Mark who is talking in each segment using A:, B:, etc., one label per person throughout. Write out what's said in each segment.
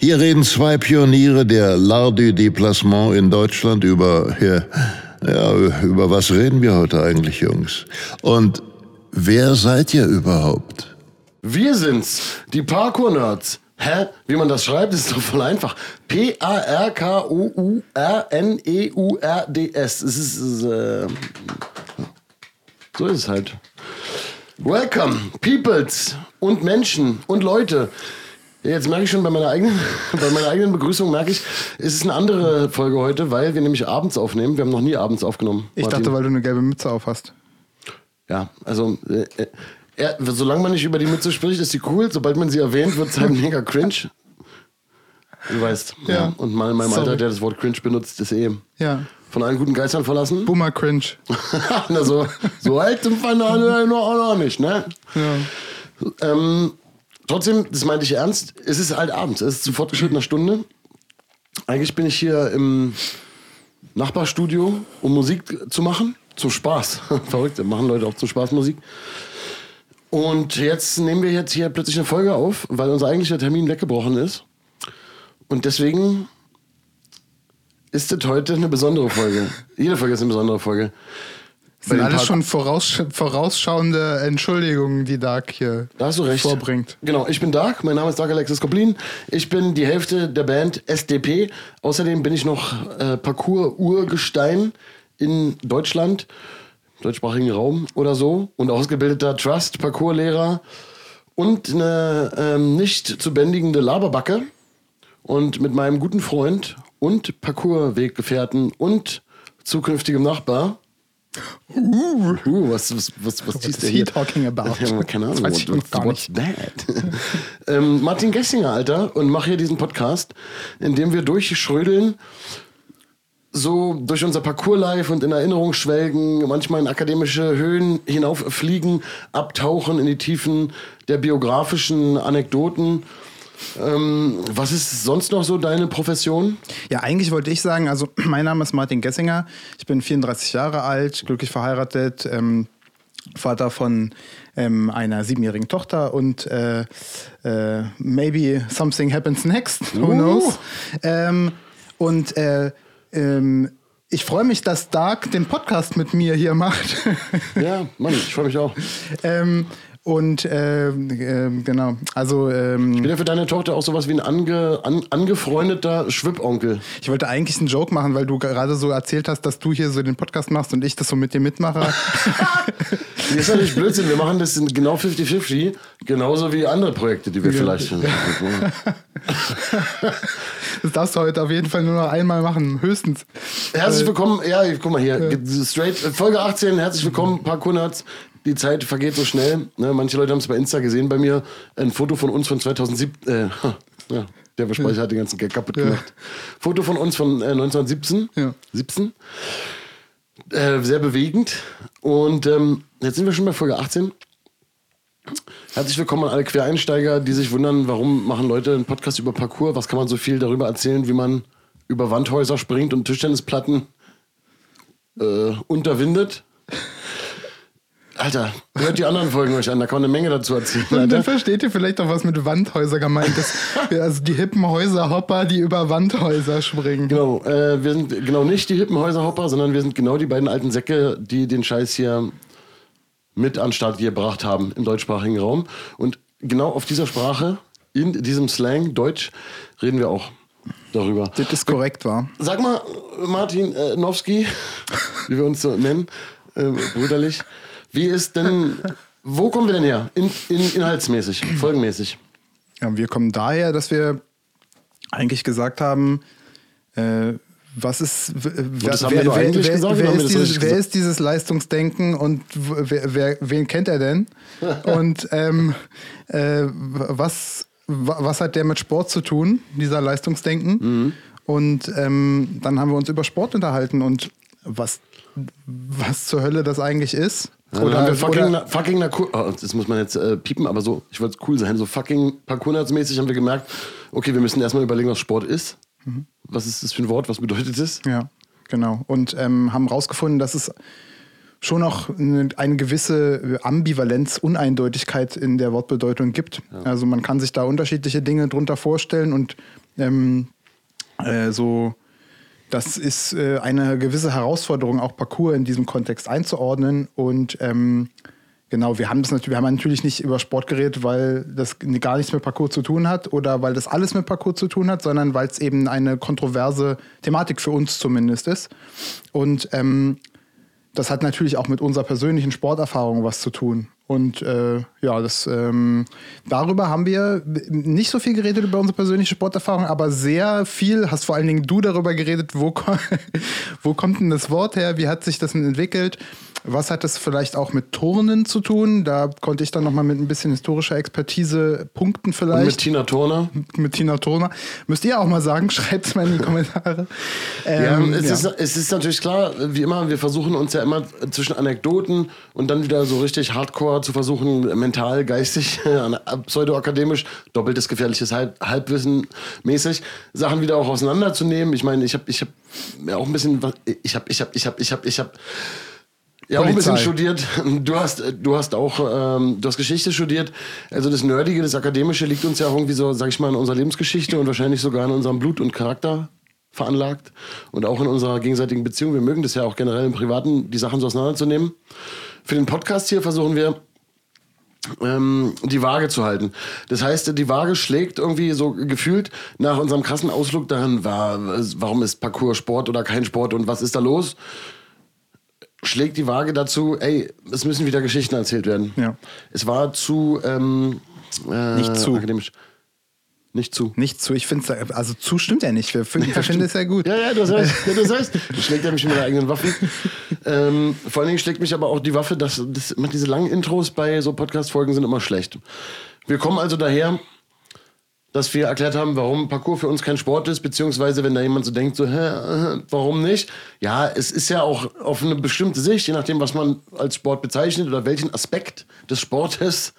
A: Hier reden zwei Pioniere der L'Art du Déplacement in Deutschland über, ja, ja, über was reden wir heute eigentlich, Jungs? Und wer seid ihr überhaupt?
B: Wir sind's, die Parkour-Nerds. Hä? Wie man das schreibt, ist doch voll einfach. P-A-R-K-O-U-R-N-E-U-R-D-S. Es ist, äh, so ist es halt. Welcome, Peoples und Menschen und Leute. Jetzt merke ich schon bei meiner eigenen, bei meiner eigenen Begrüßung merke ich, es ist eine andere Folge heute, weil wir nämlich abends aufnehmen. Wir haben noch nie abends aufgenommen.
C: Ich
B: Martin.
C: dachte, weil du eine gelbe Mütze auf hast.
B: Ja, also äh, äh, solange man nicht über die Mütze spricht, ist sie cool. Sobald man sie erwähnt, wird es halt mega cringe. Du weißt. Ja.
C: Ja.
B: Und mal in meinem
C: Sorry.
B: Alter, der das Wort cringe benutzt, ist eh
C: Ja.
B: von allen guten Geistern verlassen.
C: Boomer Cringe.
B: Na, so, so alt sind wir noch, noch nicht, ne?
C: Ja.
B: Ähm, trotzdem, das meinte ich ernst, es ist halt abends, es ist zu fortgeschrittener Stunde. Eigentlich bin ich hier im Nachbarstudio, um Musik zu machen. Zum Spaß. Verrückt, machen Leute auch zum Spaß Musik. Und jetzt nehmen wir jetzt hier plötzlich eine Folge auf, weil unser eigentlicher Termin weggebrochen ist. Und deswegen ist das heute eine besondere Folge. Jede Folge ist eine besondere Folge.
C: Das sind alles schon voraus, vorausschauende Entschuldigungen, die Dark hier
B: Da hast du recht.
C: vorbringt.
B: Genau, ich bin Dark, mein Name ist Dark Alexis Koplin. Ich bin die Hälfte der Band SDP. Außerdem bin ich noch äh, Parcours-Urgestein in Deutschland, deutschsprachigen Raum oder so und ausgebildeter Trust-Parcours-Lehrer und eine ähm, nicht zu bändigende Laberbacke. Und mit meinem guten Freund und Parcours-Weggefährten und zukünftigem Nachbar. Uh, was, was, was, was ziehst
C: is
B: du
C: he
B: hier?
C: talking about?
B: Ja, keine Ahnung.
C: Das weiß ich
B: what- what's that? ähm, Martin Gessinger, Alter, und mache hier diesen Podcast, in dem wir durchschrödeln, so durch unser Parcours live und in Erinnerung schwelgen, manchmal in akademische Höhen hinauffliegen, abtauchen in die Tiefen der biografischen Anekdoten. Ähm, was ist sonst noch so deine Profession?
C: Ja, eigentlich wollte ich sagen, also mein Name ist Martin Gessinger, ich bin 34 Jahre alt, glücklich verheiratet, ähm, Vater von ähm, einer siebenjährigen Tochter und äh, äh, maybe something happens next, who
B: Uh.
C: knows. Ähm, und äh, ähm, ich freue mich, dass Dark den Podcast mit mir hier macht.
B: Ja, Mann, ich freue mich auch.
C: ähm, und ähm, ähm, genau, also ähm,
B: Ich bin ja für deine Tochter auch sowas wie ein ange, an, angefreundeter Schwibonkel.
C: Ich wollte eigentlich einen Joke machen, weil du gerade so erzählt hast, dass du hier so den Podcast machst und ich das so mit dir mitmache.
B: Das ist natürlich Blödsinn. Wir machen das genau 50-50, genauso wie andere Projekte, die wir vielleicht.
C: Das darfst du heute auf jeden Fall nur noch einmal machen, höchstens.
B: Herzlich willkommen, ja, guck mal hier, straight, Folge 18, herzlich willkommen, Parkour Nerds. Die Zeit vergeht so schnell. Ne? Manche Leute haben es bei Insta gesehen bei mir. Ein Foto von uns von 2007. Äh, ja, der Versprecher hat den ganzen Gag kaputt gemacht. Foto von uns von äh, 1917.
C: Ja.
B: 17. Äh, sehr bewegend. Und ähm, jetzt sind wir schon bei Folge 18. Herzlich willkommen an alle Quereinsteiger, die sich wundern, warum machen Leute einen Podcast über Parkour? Was kann man so viel darüber erzählen, wie man über Wandhäuser springt und Tischtennisplatten äh, unterwindet? Alter, hört die anderen Folgen euch an, da kann man eine Menge dazu erzählen.
C: Und dann
B: Alter.
C: versteht ihr vielleicht auch, was mit Wandhäuser gemeint ist. Also die hippen Häuser-Hopper, die über Wandhäuser springen.
B: Genau, äh, wir sind genau nicht die hippen Häuserhopper, sondern wir sind genau die beiden alten Säcke, die den Scheiß hier mit an Start gebracht haben im deutschsprachigen Raum. Und genau auf dieser Sprache, in diesem Slang, Deutsch, reden wir auch darüber.
C: Das ist korrekt, war.
B: Sag mal, Martin äh, Nowski, wie wir uns so nennen, äh, brüderlich, wie ist denn, wo kommen wir denn her? In, in, inhaltsmäßig, folgenmäßig.
C: Ja, wir kommen daher, dass wir eigentlich gesagt haben, äh, was ist, wer, wer, wer,
B: wir
C: ist dieses, wer ist dieses Leistungsdenken und wer, wer, wen kennt er denn? und ähm, äh, was, wa- was hat der mit Sport zu tun, dieser Leistungsdenken?
B: Mhm.
C: Und ähm, dann haben wir uns über Sport unterhalten und was, was zur Hölle das eigentlich ist.
B: Ja, dann haben wir fucking,
C: oder,
B: na, fucking oh, das muss man jetzt äh, piepen, aber so, ich wollte es cool sein. So fucking Parkour-mäßig haben wir gemerkt, okay, wir müssen erstmal überlegen, was Sport ist.
C: Mhm.
B: Was ist das für ein Wort? Was bedeutet das?
C: Ja, genau. Und ähm, haben rausgefunden, dass es schon noch eine, eine gewisse Ambivalenz, Uneindeutigkeit in der Wortbedeutung gibt. Also man kann sich da unterschiedliche Dinge drunter vorstellen und ähm, äh, so, das ist äh, eine gewisse Herausforderung, auch Parcours in diesem Kontext einzuordnen. Und ähm, genau, wir haben das natürlich, wir haben natürlich nicht über Sport geredet, weil das gar nichts mit Parcours zu tun hat oder weil das alles mit Parcours zu tun hat, sondern weil es eben eine kontroverse Thematik für uns zumindest ist. Und ähm, das hat natürlich auch mit unserer persönlichen Sporterfahrung was zu tun. Und äh, ja, das, ähm, darüber haben wir nicht so viel geredet über unsere persönliche Sporterfahrung, aber sehr viel, hast vor allen Dingen du darüber geredet, wo, wo kommt denn das Wort her, wie hat sich das denn entwickelt, was hat das vielleicht auch mit Turnen zu tun? Da konnte ich dann nochmal mit ein bisschen historischer Expertise punkten
B: Und
C: vielleicht
B: mit Tina Turner.
C: mit Tina Turner. Müsst ihr auch mal sagen, schreibt es mal in die Kommentare.
B: Ja,
C: Ähm,
B: es,
C: ja.
B: Ist, es ist natürlich klar, wie immer, wir versuchen uns ja immer zwischen Anekdoten und dann wieder so richtig hardcore zu versuchen, mental, geistig, pseudoakademisch, doppeltes gefährliches Halb Halbwissen mäßig, Sachen wieder auch auseinanderzunehmen. Ich meine, ich habe ich hab ja auch ein bisschen, ich habe, ich habe, ich habe, ich habe, ich habe ja, auch ein bisschen studiert. Du hast, du hast auch, ähm, du hast Geschichte studiert. Also das Nerdige, das Akademische liegt uns ja auch irgendwie so, sag ich mal, in unserer Lebensgeschichte und wahrscheinlich sogar in unserem Blut und Charakter veranlagt und auch in unserer gegenseitigen Beziehung. Wir mögen das ja auch generell im Privaten, die Sachen so auseinanderzunehmen. Für den Podcast hier versuchen wir, ähm, die Waage zu halten. Das heißt, die Waage schlägt irgendwie so gefühlt nach unserem krassen Ausflug daran, war, warum ist Parcours Sport oder kein Sport und was ist da los? Schlägt die Waage dazu, ey, es müssen wieder Geschichten erzählt werden.
C: Ja.
B: Es war zu, ähm, äh,
C: Nicht zu.
B: akademisch. Nicht zu.
C: Nicht zu, ich finde es, also zu stimmt ja nicht. Wir, finden- wir finden es ja gut.
B: Ja, ja, du recht. Ja, recht. Du schlägt ja mich mit meiner eigenen Waffen. ähm, vor allen Dingen schlägt mich aber auch die Waffe, dass, dass diese langen Intros bei so Podcast-Folgen sind immer schlecht. Wir kommen also daher, dass wir erklärt haben, warum Parcours für uns kein Sport ist, beziehungsweise wenn da jemand so denkt, so, hä, warum nicht? Ja, es ist ja auch auf eine bestimmte Sicht, je nachdem, was man als Sport bezeichnet oder welchen Aspekt des Sportes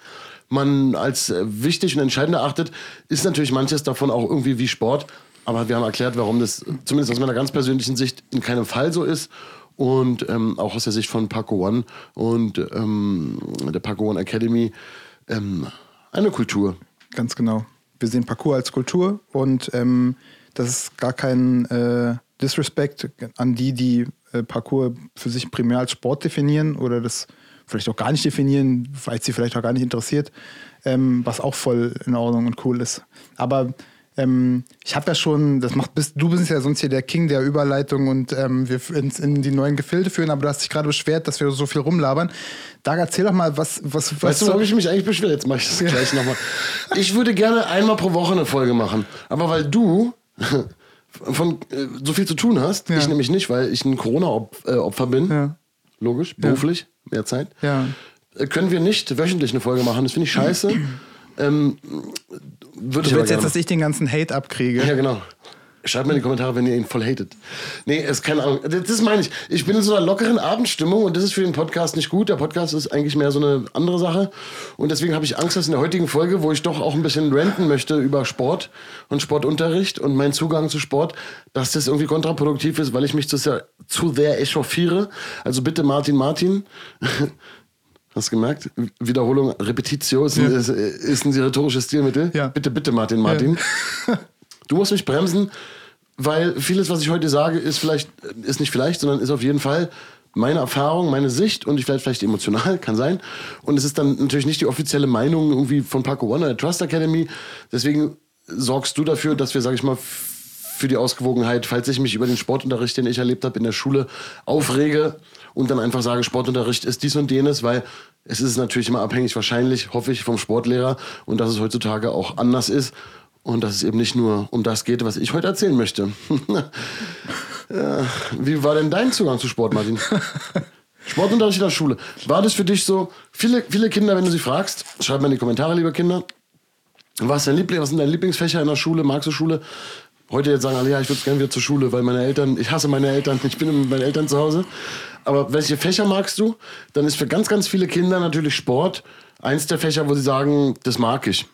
B: man als äh, wichtig und entscheidend erachtet, ist natürlich manches davon auch irgendwie wie Sport. Aber wir haben erklärt, warum das zumindest aus meiner ganz persönlichen Sicht in keinem Fall so ist. Und ähm, auch aus der Sicht von Parkour One und ähm, der Parkour One Academy ähm, eine Kultur.
C: Ganz genau. Wir sehen Parcours als Kultur und ähm, das ist gar kein äh, Disrespect an die, die äh, Parcours für sich primär als Sport definieren oder das vielleicht auch gar nicht definieren, weil sie vielleicht auch gar nicht interessiert, ähm, was auch voll in Ordnung und cool ist. Aber ähm, ich habe ja schon, das macht bist, du bist ja sonst hier der King der Überleitung und ähm, wir ins, in die neuen Gefilde führen, aber du hast dich gerade beschwert, dass wir so viel rumlabern. Da erzähl doch mal, was, was, was
B: Weißt du, warum ich mich eigentlich beschwere? Jetzt mache ich das gleich nochmal. Ich würde gerne einmal pro Woche eine Folge machen. Aber weil du von äh, so viel zu tun hast,
C: Ja.
B: ich nämlich nicht, weil ich ein Corona-Opfer bin.
C: Ja.
B: Logisch, beruflich, mehr Zeit.
C: Ja.
B: Äh, Können wir nicht wöchentlich eine Folge machen. Das finde ich scheiße. ähm, würde ich
C: Du willst jetzt, dass ich den ganzen Hate abkriege?
B: Ja, genau. Schreibt mir in die Kommentare, wenn ihr ihn voll hatet. Nee, ist keine Ahnung. Das, das meine ich. Ich bin in so einer lockeren Abendstimmung und das ist für den Podcast nicht gut. Der Podcast ist eigentlich mehr so eine andere Sache. Und deswegen habe ich Angst, dass in der heutigen Folge, wo ich doch auch ein bisschen ranten möchte über Sport und Sportunterricht und meinen Zugang zu Sport, dass das irgendwie kontraproduktiv ist, weil ich mich zu sehr, zu sehr echauffiere. Also bitte Martin Martin. Hast du gemerkt? Wiederholung, Repetitio ist, ein, ist, ist ein rhetorisches Stilmittel.
C: Ja.
B: Bitte, bitte Martin Martin. Du musst mich bremsen, weil vieles, was ich heute sage, ist vielleicht, ist nicht vielleicht, sondern ist auf jeden Fall meine Erfahrung, meine Sicht und ich vielleicht vielleicht emotional, kann sein. Und es ist dann natürlich nicht die offizielle Meinung irgendwie von Paco One oder der Trust Academy. Deswegen sorgst du dafür, dass wir, sag ich mal, für die Ausgewogenheit, falls ich mich über den Sportunterricht, den ich erlebt habe in der Schule, aufrege und dann einfach sage, Sportunterricht ist dies und jenes, weil es ist natürlich immer abhängig, wahrscheinlich, hoffe ich, vom Sportlehrer und dass es heutzutage auch anders ist und dass es eben nicht nur um das geht, was ich heute erzählen möchte. ja, wie war denn dein Zugang zu Sport, Martin? Sportunterricht in der Schule. War das für dich so? Viele, viele Kinder, wenn du sie fragst, schreib mal in die Kommentare, liebe Kinder. Was, dein Liebling, was sind deine Lieblingsfächer in der Schule? Magst du Schule? Heute jetzt sagen alle, ja, ich würde gerne wieder zur Schule, weil meine Eltern, ich hasse meine Eltern, ich bin mit meinen Eltern zu Hause. Aber welche Fächer magst du? Dann ist für ganz, ganz viele Kinder natürlich Sport eins der Fächer, wo sie sagen, das mag ich.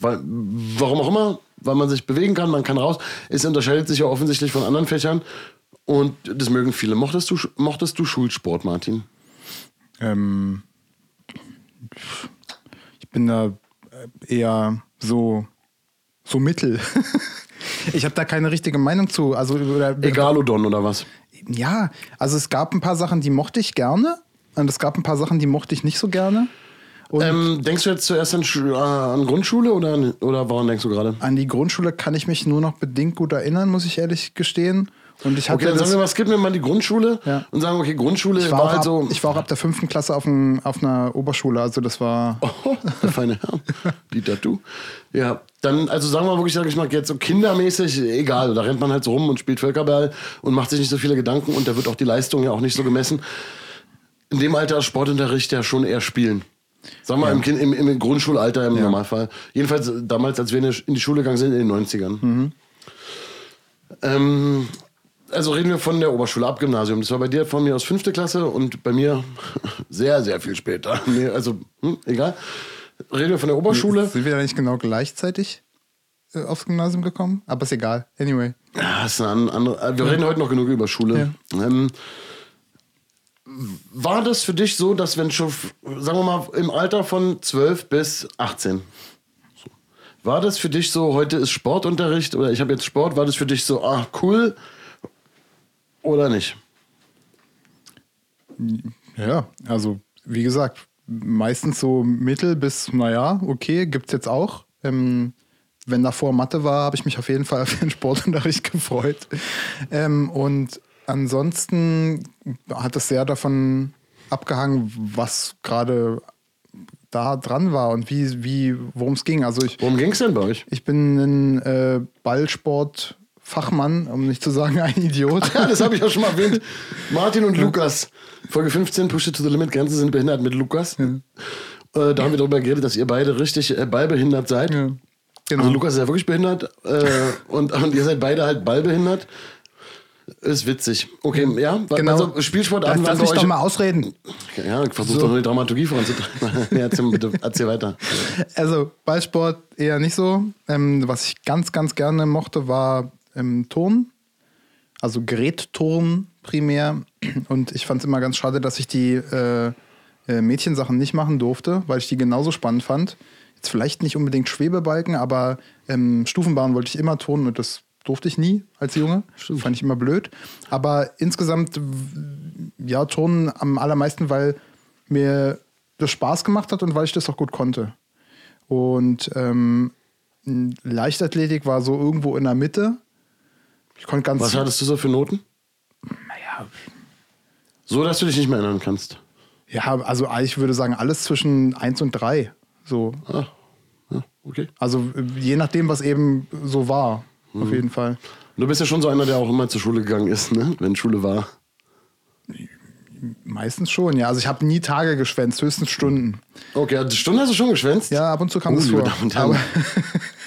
B: Weil, warum auch immer, weil man sich bewegen kann, man kann raus. Es unterscheidet sich ja offensichtlich von anderen Fächern. Und das mögen viele. Mochtest du, mochtest du Schulsport, Martin?
C: Ähm, ich bin da eher so, so mittel. ich habe da keine richtige Meinung zu. Also, oder,
B: Egalodon oder was?
C: Ja, also es gab ein paar Sachen, die mochte ich gerne. Und es gab ein paar Sachen, die mochte ich nicht so gerne.
B: Ähm, denkst du jetzt zuerst an, Schu- äh, an Grundschule oder, an- oder woran denkst du gerade?
C: An die Grundschule kann ich mich nur noch bedingt gut erinnern, muss ich ehrlich gestehen. Und ich hatte
B: Okay, dann sagen wir mal, skip mir mal die Grundschule
C: Ja.
B: und sagen, okay, Grundschule
C: ich
B: war,
C: war,
B: halt
C: ab,
B: so.
C: ich war auch ab der fünften Klasse auf, ein, auf einer Oberschule, also das war.
B: Oh, der feine Herr. Die Tattoo. Ja, dann, also sagen wir wirklich, sag ich mal, jetzt so kindermäßig, egal, da rennt man halt so rum und spielt Völkerball und macht sich nicht so viele Gedanken und da wird auch die Leistung ja auch nicht so gemessen. In dem Alter Sportunterricht ja schon eher spielen. Sagen wir mal, im, kind, im, im Grundschulalter im Normalfall. Jedenfalls damals, als wir in die Schule gegangen sind, in den 90ern. Ähm, also reden wir von der Oberschule ab Gymnasium. Das war bei dir von mir aus fünfte Klasse und bei mir sehr, sehr viel später. Nee, also, hm, egal. Reden wir von der Oberschule.
C: Sind wir da nicht genau gleichzeitig äh, aufs Gymnasium gekommen? Aber ist egal. Anyway.
B: Ja, ist eine an- andere. äh, Wir reden heute noch genug über Schule. Ähm, war das für dich so, dass wenn schon, sagen wir mal, im Alter von 12 bis 18, so, war das für dich so, heute ist Sportunterricht oder ich habe jetzt Sport, war das für dich so, ah, cool oder nicht?
C: Ja, also wie gesagt, meistens so mittel bis, naja, okay, gibt's jetzt auch. Ähm, wenn davor Mathe war, habe ich mich auf jeden Fall auf den Sportunterricht gefreut. Ähm, und ansonsten hat es sehr davon abgehangen, was gerade da dran war und wie, wie worum es ging. Also ich,
B: Worum ging es denn bei euch?
C: ich bin ein äh, Ballsport-Fachmann, um nicht zu sagen ein Idiot.
B: Ja, das habe ich auch schon mal erwähnt. Martin und Lukas. Folge 15, Push it to the limit, Grenzen sind behindert mit Lukas. Äh, da haben wir darüber geredet, dass ihr beide richtig äh, ballbehindert seid.
C: Ja, genau.
B: Also Lukas ist ja wirklich behindert äh, und, und ihr seid beide halt ballbehindert. Ist witzig. Okay, ja.
C: Genau.
B: Also Spielsportarten
C: Lass, lass mich
B: euch...
C: doch mal ausreden.
B: Ja, versuch
C: So.
B: doch nur die Dramaturgie voranzutreiben. ja, erzähl, bitte, erzähl weiter.
C: Also Ballsport eher nicht so. Ähm, was ich ganz, ganz gerne mochte, war ähm, Turnen. Also Gerätturnen primär. Und ich fand es immer ganz schade, dass ich die äh, äh, Mädchensachen nicht machen durfte, weil ich die genauso spannend fand. Jetzt vielleicht nicht unbedingt Schwebebalken, aber ähm, Stufenbahn wollte ich immer turnen und das durfte ich nie als Junge. Fand ich immer blöd. Aber insgesamt, ja, Turnen am allermeisten, weil mir das Spaß gemacht hat und weil ich das auch gut konnte. Und ähm, Leichtathletik war so irgendwo in der Mitte. Ich konnte ganz.
B: Was hattest du so für Noten?
C: naja,
B: So, dass du dich nicht mehr erinnern kannst.
C: ja, also ich würde sagen, alles zwischen 1 und 3. So.
B: Ah, ja, okay.
C: Also je nachdem, was eben so war. Auf jeden Fall.
B: Du bist ja schon so einer, der auch immer zur Schule gegangen ist, ne? wenn Schule war.
C: Meistens schon, ja. Also ich habe nie Tage geschwänzt, höchstens Stunden.
B: Okay, also Stunde hast du schon geschwänzt?
C: Ja, ab und zu kam
B: Oh,
C: das
B: liebe
C: vor. Aber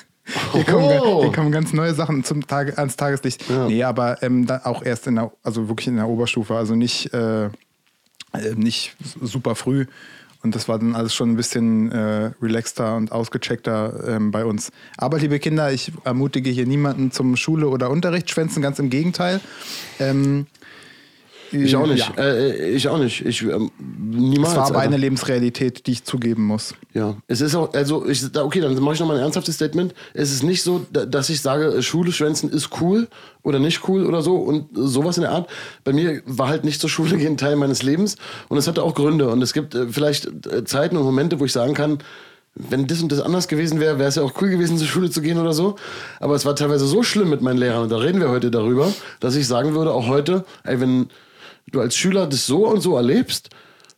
C: hier, kommen,
B: Oh.
C: hier kommen ganz neue Sachen zum Tag, ans Tageslicht.
B: Ja.
C: Nee, aber ähm, auch erst in der, also wirklich in der Oberstufe, also nicht, äh, äh, nicht super früh. Und das war dann alles schon ein bisschen äh, relaxter und ausgecheckter ähm, bei uns. Aber liebe Kinder, ich ermutige hier niemanden zum Schule- oder Unterrichtsschwänzen, ganz im Gegenteil. Ähm,
B: Ich auch nicht.
C: Ja.
B: Äh, ich auch nicht. Ich, ähm, niemals.
C: Das war aber eine Lebensrealität, die ich zugeben muss.
B: Ja, es ist auch, also ich, okay, dann mache ich nochmal ein ernsthaftes Statement. Es ist nicht so, da- dass ich sage, äh, Schule schwänzen ist cool oder nicht cool oder so und sowas in der Art. Bei mir war halt nicht zur Schule gehen Teil meines Lebens und es hatte auch Gründe und es gibt äh, vielleicht äh, Zeiten und Momente, wo ich sagen kann, wenn das und das anders gewesen wäre, wäre es ja auch cool gewesen, zur Schule zu gehen oder so. Aber es war teilweise so schlimm mit meinen Lehrern, und da reden wir heute darüber, dass ich sagen würde, auch heute, ey, wenn du als Schüler das so und so erlebst,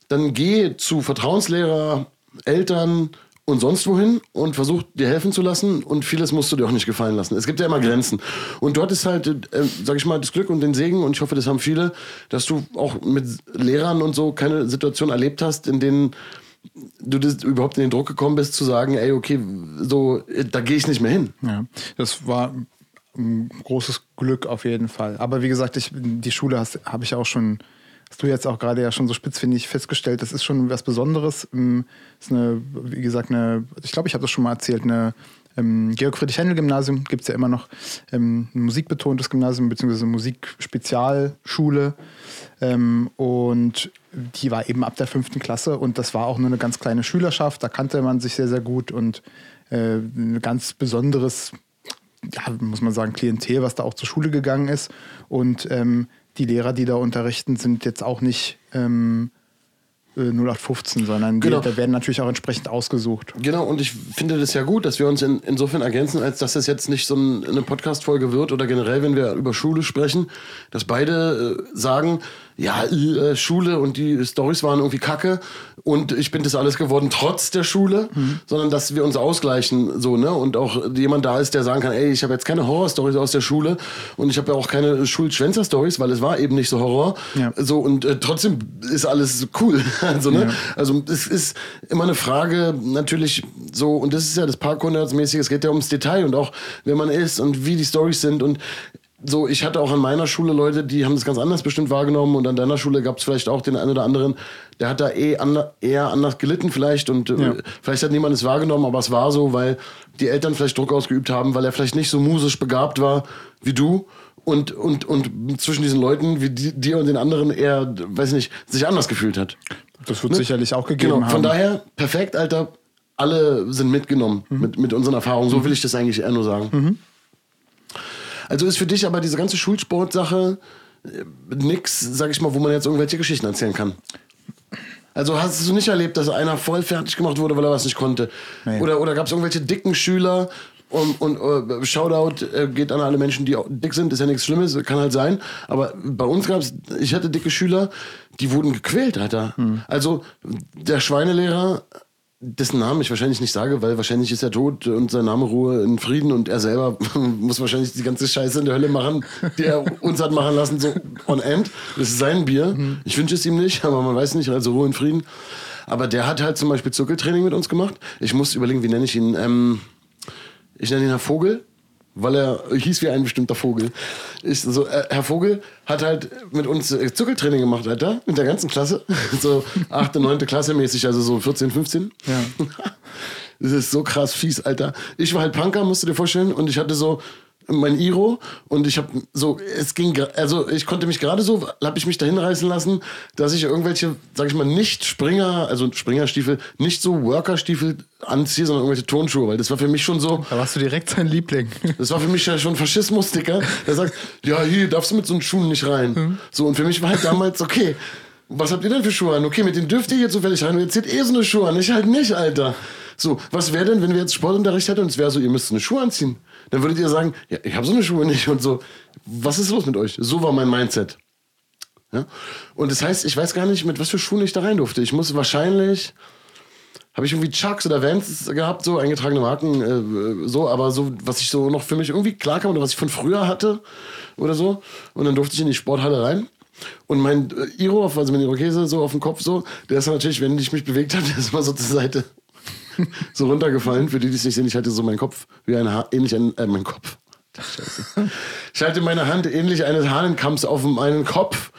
B: dann geh zu Vertrauenslehrer, Eltern und sonst wohin und versuch dir helfen zu lassen und vieles musst du dir auch nicht gefallen lassen. Es gibt ja immer Grenzen. Und dort ist halt, äh, sag ich mal, das Glück und den Segen und ich hoffe, das haben viele, dass du auch mit Lehrern und so keine Situation erlebt hast, in denen du das überhaupt in den Druck gekommen bist, zu sagen, ey, okay, so, da gehe ich nicht mehr hin.
C: Ja, das war großes Glück auf jeden Fall. Aber wie gesagt, ich, die Schule habe ich auch schon, hast du jetzt auch gerade ja schon so spitzfindig festgestellt, das ist schon was Besonderes. Ähm, ist eine, wie gesagt, eine, ich glaube, ich habe das schon mal erzählt, eine ähm, Georg-Friedrich-Händel-Gymnasium gibt es ja immer noch, ähm, ein musikbetontes Gymnasium beziehungsweise Musikspezialschule. Ähm, und die war eben ab der fünften Klasse und das war auch nur eine ganz kleine Schülerschaft, da kannte man sich sehr, sehr gut und äh, ein ganz besonderes, ja, muss man sagen, Klientel, was da auch zur Schule gegangen ist. Und ähm, die Lehrer, die da unterrichten, sind jetzt auch nicht ähm, 0815, äh, sondern genau. die, da werden natürlich auch entsprechend ausgesucht.
B: Genau, und ich finde das ja gut, dass wir uns in, insofern ergänzen, als dass das jetzt nicht so ein, eine Podcast-Folge wird oder generell, wenn wir über Schule sprechen, dass beide äh, sagen, ja, äh, Schule und die Stories waren irgendwie kacke und ich bin das alles geworden trotz der Schule, mhm. sondern dass wir uns ausgleichen so, ne? Und auch jemand da ist, der sagen kann, ey, ich habe jetzt keine Horror-Stories aus der Schule und ich habe ja auch keine Schulschwänzer-Stories, weil es war eben nicht so Horror. Ja. So und äh, trotzdem ist alles cool. also, ne? Ja. also es ist immer eine Frage, natürlich so, und das ist ja das Parkhundertsmäßige, es geht ja ums Detail und auch, wer man ist und wie die Stories sind und so, ich hatte auch an meiner Schule Leute, die haben das ganz anders bestimmt wahrgenommen und an deiner Schule gab es vielleicht auch den einen oder anderen, der hat da eh ander, eher anders gelitten vielleicht und äh, ja. äh, vielleicht hat niemand es wahrgenommen, aber es war so, weil die Eltern vielleicht Druck ausgeübt haben, weil er vielleicht nicht so musisch begabt war wie du und, und, und zwischen diesen Leuten wie die, dir und den anderen eher, weiß nicht, sich anders gefühlt hat.
C: Das wird ne? sicherlich auch gegeben
B: genau. Von daher, perfekt, Alter. Alle sind mitgenommen mhm. mit, mit unseren Erfahrungen. So will ich das eigentlich eher nur sagen. Mhm. Also ist für dich aber diese ganze Schulsportsache äh, nix, sag ich mal, wo man jetzt irgendwelche Geschichten erzählen kann. Also hast du nicht erlebt, dass einer voll fertig gemacht wurde, weil er was nicht konnte? Nee. Oder, oder gab es irgendwelche dicken Schüler? Und, und uh, Shoutout äh, geht an alle Menschen, die dick sind, ist ja nichts Schlimmes, kann halt sein. Aber bei uns gab es, ich hatte dicke Schüler, die wurden gequält, Alter. Hm. Also der Schweinelehrer dessen Namen ich wahrscheinlich nicht sage, weil wahrscheinlich ist er tot und sein Name Ruhe in Frieden und er selber muss wahrscheinlich die ganze Scheiße in der Hölle machen, die er uns hat machen lassen, so on end. Das ist sein Bier. Mhm. Ich wünsche es ihm nicht, aber man weiß nicht, also Ruhe in Frieden. Aber der hat halt zum Beispiel Zirkeltraining mit uns gemacht. Ich muss überlegen, wie nenne ich ihn? Ähm, ich nenne ihn Herr Vogel weil er hieß wie ein bestimmter Vogel. Ich, so, äh, Herr Vogel hat halt mit uns äh, Zuckeltraining gemacht, Alter, mit der ganzen Klasse. so 8., 9. Klasse mäßig, also so 14, 15. Ja. das ist so krass fies, Alter. Ich war halt Punker, musst du dir vorstellen, und ich hatte so mein Iro und ich habe so es ging also ich konnte mich gerade so habe ich mich dahin reißen lassen dass ich irgendwelche sag ich mal nicht Springer also Springerstiefel nicht so Workerstiefel anziehe sondern irgendwelche Tonschuhe weil das war für mich schon so
C: da warst du direkt sein Liebling.
B: Das war für mich ja schon Faschismus Dicker. Der sagt ja hier darfst du mit so einen Schuhen nicht rein. Mhm. so und für mich war halt damals okay was habt ihr denn für Schuhe an? Okay mit denen dürft ihr jetzt zufällig rein. Und ihr zieht eh so eine Schuhe an. Ich halt nicht Alter. So was wäre denn wenn wir jetzt Sportunterricht hätten und es wäre so ihr müsst eine Schuhe anziehen dann würdet ihr sagen, ja, ich habe so eine Schuhe nicht und so. Was ist los mit euch? So war mein Mindset. Ja? Und das heißt, ich weiß gar nicht, mit was für Schuhen ich da rein durfte. Ich muss wahrscheinlich, habe ich irgendwie Chucks oder Vans gehabt, so eingetragene Marken, äh, so, aber so, was ich so noch für mich irgendwie klar kam oder was ich von früher hatte oder so. Und dann durfte ich in die Sporthalle rein. Und mein äh, Iro, also mein Irokese so auf dem Kopf so, der ist natürlich, wenn ich mich bewegt habe, der ist mal so zur Seite so runtergefallen. Für die, die es nicht sehen, ich hatte so meinen Kopf wie ein Haar, ähnlich ein, äh, mein Kopf. Scheiße. Ich halte meine Hand ähnlich eines Hahnenkamms auf meinen Kopf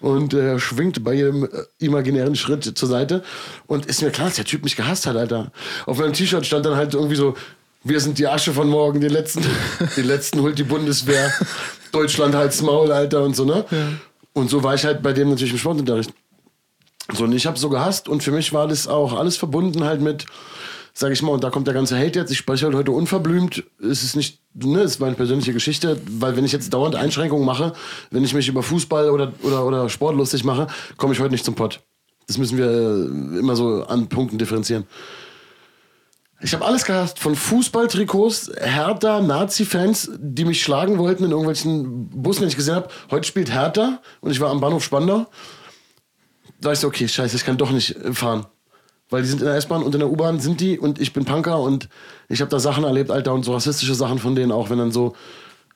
B: und äh, schwingt bei jedem äh, imaginären Schritt zur Seite. Und ist mir klar, dass der Typ mich gehasst hat, Alter. Auf meinem T-Shirt stand dann halt irgendwie so, wir sind die Asche von morgen, die letzten, die letzten holt die Bundeswehr, Deutschland halt's Maul, Alter und so, ne? Ja. Und so war ich halt bei dem natürlich im Sportunterricht. So, und ich habe so gehasst und für mich war das auch alles verbunden halt mit, sag ich mal, und da kommt der ganze Hate jetzt. Ich spreche halt heute unverblümt. Es ist nicht, ne, es ist meine persönliche Geschichte, weil wenn ich jetzt dauernd Einschränkungen mache, wenn ich mich über Fußball oder, oder, oder Sport lustig mache, komme ich heute nicht zum Pott. Das müssen wir äh, immer so an Punkten differenzieren. Ich habe alles gehasst, von Fußballtrikots, Hertha, Nazi-Fans, die mich schlagen wollten in irgendwelchen Bussen, wenn ich gesehen habe, heute spielt Hertha und ich war am Bahnhof Spandau. Da ich so, okay, scheiße, ich kann doch nicht fahren. Weil die sind in der S-Bahn und in der U-Bahn sind die und ich bin Punker und ich habe da Sachen erlebt, Alter, und so rassistische Sachen von denen auch, wenn dann so,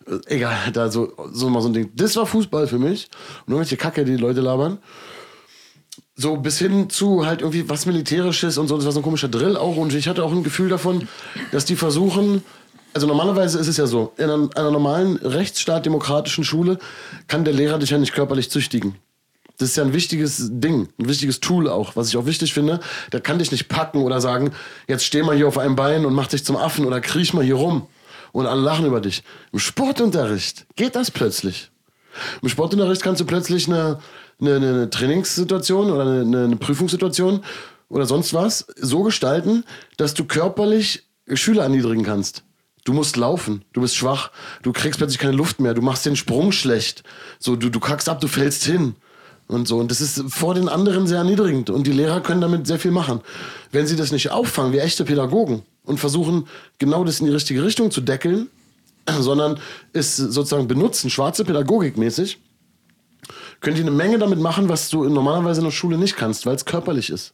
B: äh, egal, da so, so mal so ein Ding. Das war Fußball für mich. Und irgendwelche Kacke, die, die Leute labern. so bis hin zu halt irgendwie was Militärisches und so, das war so ein komischer Drill auch. Und ich hatte auch ein Gefühl davon, dass die versuchen, also normalerweise ist es ja so, in einer, einer normalen rechtsstaat-demokratischen Schule kann der Lehrer dich ja nicht körperlich züchtigen. Das ist ja ein wichtiges Ding, ein wichtiges Tool auch, was ich auch wichtig finde. Der kann dich nicht packen oder sagen, jetzt steh mal hier auf einem Bein und mach dich zum Affen oder kriech mal hier rum und alle lachen über dich. Im Sportunterricht geht das plötzlich. Im Sportunterricht kannst du plötzlich eine, eine, eine Trainingssituation oder eine, eine Prüfungssituation oder sonst was so gestalten, dass du körperlich Schüler erniedrigen kannst. Du musst laufen, du bist schwach, du kriegst plötzlich keine Luft mehr, du machst den Sprung schlecht, so du, du kackst ab, du fällst hin und so. Und das ist vor den anderen sehr erniedrigend und die Lehrer können damit sehr viel machen. Wenn sie das nicht auffangen, wie echte Pädagogen und versuchen, genau das in die richtige Richtung zu deckeln, sondern es sozusagen benutzen, schwarze Pädagogik mäßig, können die eine Menge damit machen, was du normalerweise in der Schule nicht kannst, weil es körperlich ist.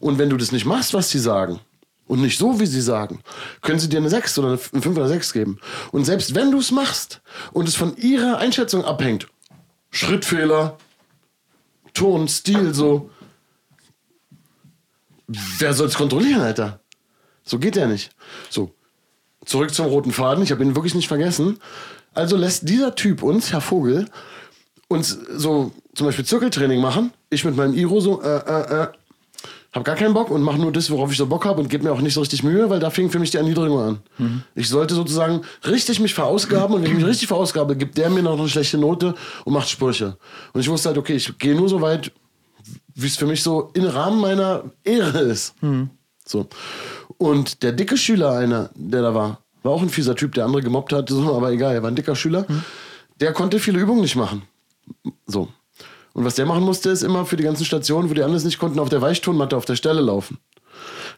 B: Und wenn du das nicht machst, was sie sagen, und nicht so, wie sie sagen, können sie dir eine 6 oder eine 5 oder 6 geben. Und selbst wenn du es machst und es von ihrer Einschätzung abhängt, Schrittfehler, Ton, Stil, so, wer soll es kontrollieren, Alter? So geht der nicht. So, zurück zum roten Faden, ich habe ihn wirklich nicht vergessen. Also lässt dieser Typ uns, Herr Vogel, uns so zum Beispiel Zirkeltraining machen. Ich mit meinem Iro so, äh, äh, äh, hab gar keinen Bock und mache nur das, worauf ich so Bock habe und gebe mir auch nicht so richtig Mühe, weil da fing für mich die Erniedrigung an. Mhm. Ich sollte sozusagen richtig mich verausgaben und wenn ich mich richtig verausgabe, gibt der mir noch eine schlechte Note und macht Sprüche. Und ich wusste halt, okay, ich gehe nur so weit, wie es für mich so im Rahmen meiner Ehre ist. Mhm. So. Und der dicke Schüler, einer, der da war, war auch ein fieser Typ, der andere gemobbt hat, so, aber egal, er war ein dicker Schüler. Mhm. Der konnte viele Übungen nicht machen. So. Und was der machen musste, ist immer für die ganzen Stationen, wo die anderen nicht konnten, auf der Weichtonmatte auf der Stelle laufen.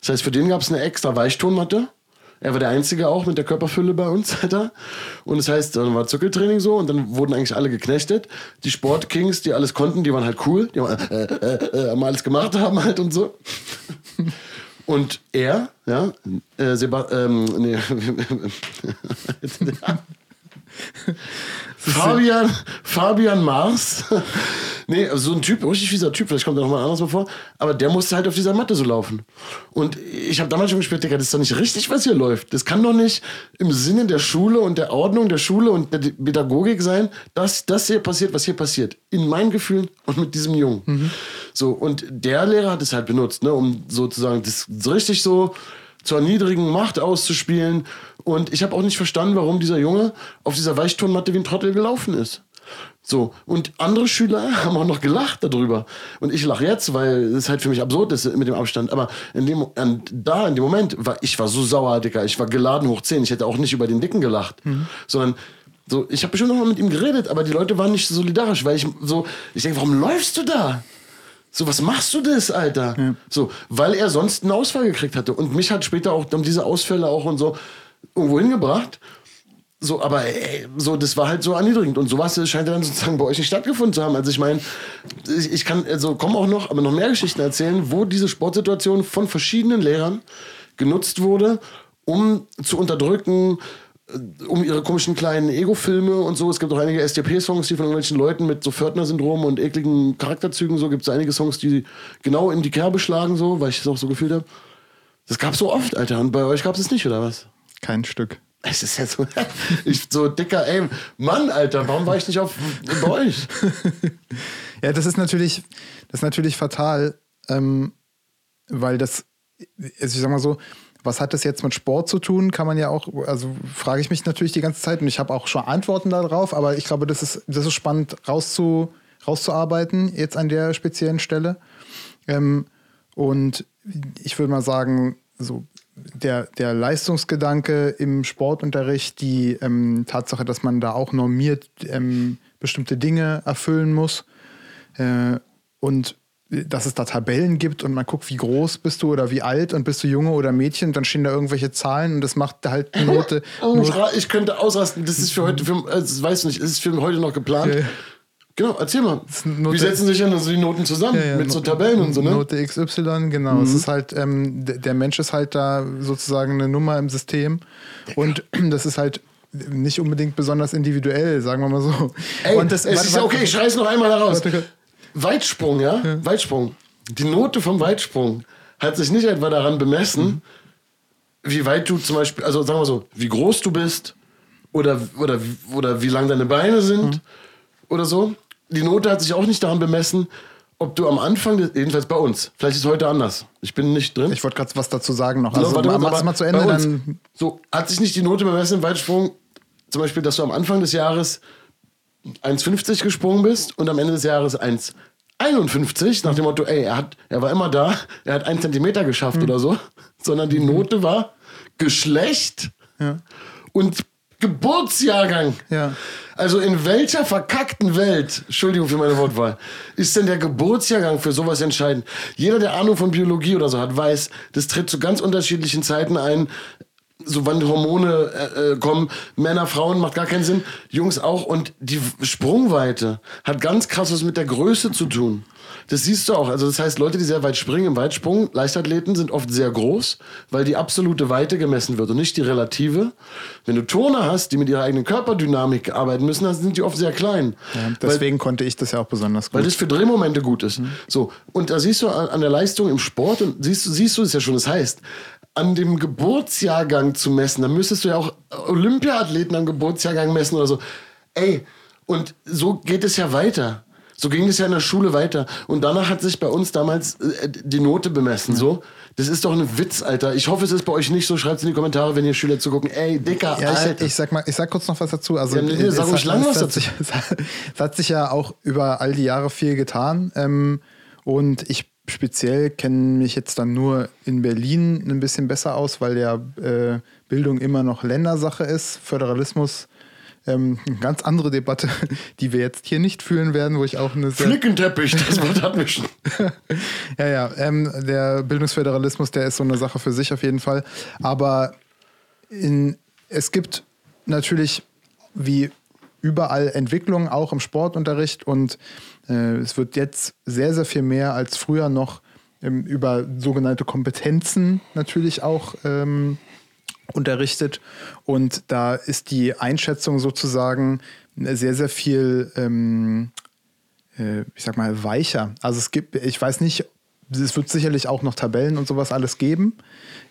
B: Das heißt, für den gab es eine extra Weichtonmatte. Er war der Einzige auch mit der Körperfülle bei uns, Alter. Und das heißt, dann war Zirkeltraining so und dann wurden eigentlich alle geknechtet. Die Sportkings, die alles konnten, die waren halt cool. Die haben, äh, äh, äh, haben alles gemacht haben halt und so. Und er, ja, äh, Seba ähm, nee. Fabian, Fabian Mars. nee, so ein Typ, richtig fieser Typ, vielleicht kommt er nochmal anders mal vor. Aber der musste halt auf dieser Matte so laufen. Und ich habe damals schon gespielt, Digga, das ist doch nicht richtig, was hier läuft. Das kann doch nicht im Sinne der Schule und der Ordnung der Schule und der Pädagogik sein, dass das hier passiert, was hier passiert. In meinen Gefühlen und mit diesem Jungen. Mhm. So, und der Lehrer hat es halt benutzt, ne, um sozusagen das richtig so zur niedrigen Macht auszuspielen und ich habe auch nicht verstanden, warum dieser Junge auf dieser Weichtonmatte wie ein Trottel gelaufen ist. So, und andere Schüler haben auch noch gelacht darüber. Und ich lache jetzt, weil es halt für mich absurd ist mit dem Abstand. Aber in dem, an, da, in dem Moment, war ich war so sauer, Dicker. Ich war geladen hoch 10. Ich hätte auch nicht über den Dicken gelacht. Mhm. Sondern so, ich habe bestimmt noch mal mit ihm geredet, aber die Leute waren nicht solidarisch, weil ich so, ich denke, warum läufst du da? So, was machst du das, Alter? Ja. So, weil er sonst einen Ausfall gekriegt hatte. Und mich hat später auch um diese Ausfälle auch und so irgendwo hingebracht. So, aber ey, so, das war halt so erniedrigend. Und sowas scheint dann sozusagen bei euch nicht stattgefunden zu haben. Also ich meine, ich, ich, kann, also kommen auch noch, aber noch mehr Geschichten erzählen, wo diese Sportsituation von verschiedenen Lehrern genutzt wurde, um zu unterdrücken, äh, um ihre komischen kleinen Ego-Filme und so. Es gibt auch einige SDP-Songs, die von irgendwelchen Leuten mit so Pförtner-Syndrom und ekligen Charakterzügen so gibt es einige Songs, die genau in die Kerbe schlagen, so, weil ich es auch so gefühlt habe. Das gab es so oft, Alter. Und bei euch gab es es nicht, oder was?
C: Kein Stück.
B: Es ist ja so, ich, so dicker, ey, Mann, Alter, warum war ich nicht auf bei euch?
C: ja, das ist natürlich, das ist natürlich fatal, ähm, weil das, also ich sag mal so, was hat das jetzt mit Sport zu tun? Kann man ja auch, also frage ich mich natürlich die ganze Zeit und ich habe auch schon Antworten darauf, aber ich glaube, das ist, das ist spannend rauszu, rauszuarbeiten jetzt an der speziellen Stelle. Ähm, und ich würde mal sagen, so der, der Leistungsgedanke im Sportunterricht, die ähm, Tatsache, dass man da auch normiert ähm, bestimmte Dinge erfüllen muss äh, und dass es da Tabellen gibt und man guckt, wie groß bist du oder wie alt und bist du Junge oder Mädchen, dann stehen da irgendwelche Zahlen und das macht halt eine Note.
B: oh, ich könnte ausrasten, das ist für heute, für, also, weiß nicht, ist für heute noch geplant. Ja. Genau, erzähl mal. Wie setzen sich denn also die Noten zusammen? Ja, ja, mit so Tabellen und so, ne?
C: Note XY, genau. Mhm. Es ist halt, ähm, der Mensch ist halt da sozusagen eine Nummer im System. Und das ist halt nicht unbedingt besonders individuell, sagen wir mal so.
B: Ey, und das, es ist ja okay, ich schreiß noch einmal daraus. Weitsprung, ja? Weitsprung. Die Note vom Weitsprung hat sich nicht etwa daran bemessen, wie weit du zum Beispiel, also sagen wir so, wie groß du bist oder, oder, oder wie lang deine Beine sind oder so. Die Note hat sich auch nicht daran bemessen, ob du am Anfang, jedenfalls bei uns, vielleicht ist es heute anders. Ich bin nicht drin.
C: Ich wollte gerade was dazu sagen noch.
B: So,
C: Also,
B: warte,
C: mach es mal zu Ende,
B: uns,
C: dann
B: So, hat sich nicht die Note bemessen im Weitsprung, zum Beispiel, dass du am Anfang des Jahres 1,50 gesprungen bist und am Ende des Jahres 1,51 nach dem Motto, ey, er, hat, er war immer da, er hat einen Zentimeter geschafft
C: Mhm.
B: oder so, sondern die Note war Geschlecht und Geburtsjahrgang.
C: Ja.
B: Also in welcher verkackten Welt, Entschuldigung für meine Wortwahl, ist denn der Geburtsjahrgang für sowas entscheidend? Jeder, der Ahnung von Biologie oder so hat, weiß, das tritt zu ganz unterschiedlichen Zeiten ein. So wann Hormone äh, äh, kommen, Männer, Frauen, macht gar keinen Sinn, Jungs auch. Und die Sprungweite hat ganz krass was mit der Größe zu tun. Das siehst du auch. Also das heißt, Leute, die sehr weit springen im Weitsprung, Leichtathleten, sind oft sehr groß, weil die absolute Weite gemessen wird und nicht die relative. Wenn du Turner hast, die mit ihrer eigenen Körperdynamik arbeiten müssen, dann sind die oft sehr klein.
C: ja,
B: weil,
C: deswegen konnte ich das ja auch besonders
B: weil
C: gut.
B: das für Drehmomente gut ist. So. Und da siehst du an, an der Leistung im Sport und siehst du, siehst du es ja schon. Das heißt, an dem Geburtsjahrgang zu messen, dann müsstest du ja auch Olympiathleten am Geburtsjahrgang messen oder so. Ey, und so geht es ja weiter. So ging es ja in der Schule weiter. Und danach hat sich bei uns damals äh, die Note bemessen. So, das ist doch ein Witz, Alter. Ich hoffe, es ist bei euch nicht so. Schreibt in die Kommentare, wenn ihr Schüler zugucken. Ey, Dicker,
C: Ja,
B: Alter.
C: ich, sag mal, ich sag kurz noch was dazu. Also
B: Ja, nee,
C: es
B: sag ruhig
C: hat-
B: lang
C: es
B: was dazu.
C: Sich, es hat sich ja auch über all die Jahre viel getan. Ähm, und ich speziell kenne mich jetzt dann nur in Berlin ein bisschen besser aus, weil ja äh, Bildung immer noch Ländersache ist. Föderalismus ähm, eine ganz andere Debatte, die wir jetzt hier nicht führen werden, wo ich auch eine sehr
B: Flickenteppich, das Wort hatten wir schon.
C: ja, ja, ähm, der Bildungsföderalismus, der ist so eine Sache für sich auf jeden Fall. Aber in, es gibt natürlich wie überall Entwicklungen, auch im Sportunterricht. Und äh, es wird jetzt sehr, sehr viel mehr als früher noch ähm, über sogenannte Kompetenzen natürlich auch ähm, unterrichtet. Und da ist die Einschätzung sozusagen sehr, sehr viel ähm, äh, ich sag mal, weicher. Also es gibt, ich weiß nicht, es wird sicherlich auch noch Tabellen und sowas alles geben,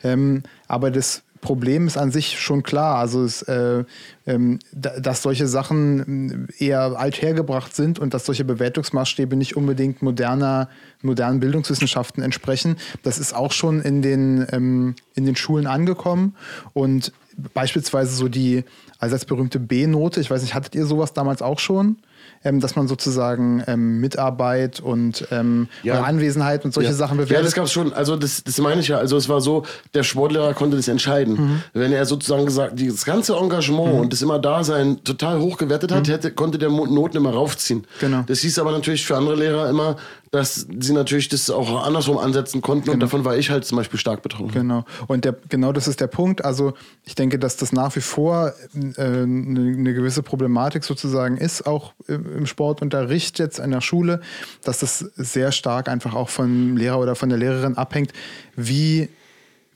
C: ähm, aber das Problem ist an sich schon klar. Also es, äh, ähm, da, dass solche Sachen ähm, eher althergebracht sind und dass solche Bewertungsmaßstäbe nicht unbedingt moderner, modernen Bildungswissenschaften entsprechen, das ist auch schon in den, ähm, in den Schulen angekommen und beispielsweise so die allseits berühmte B-Note, ich weiß nicht, hattet ihr sowas damals auch schon? Ähm, dass man sozusagen ähm, Mitarbeit und ähm,
B: Ja.
C: Anwesenheit und solche
B: ja.
C: Sachen
B: Ja,
C: bewertet.
B: das gab's schon. Also das, das meine ich ja. Also es war so, der Sportlehrer konnte das entscheiden.
C: Mhm.
B: Wenn er sozusagen gesagt, das ganze Engagement und das immer Dasein total hoch gewertet hat, hätte, konnte der Noten immer raufziehen.
C: Mhm. Genau.
B: Das hieß aber natürlich für andere Lehrer immer, dass sie natürlich das auch andersrum ansetzen konnten und davon war ich halt zum Beispiel stark betroffen.
C: Genau. Und der, genau das ist der Punkt. Also ich denke, dass das nach wie vor äh, eine, eine gewisse Problematik sozusagen ist, auch äh, im Sportunterricht jetzt in der Schule, dass das sehr stark einfach auch vom Lehrer oder von der Lehrerin abhängt, wie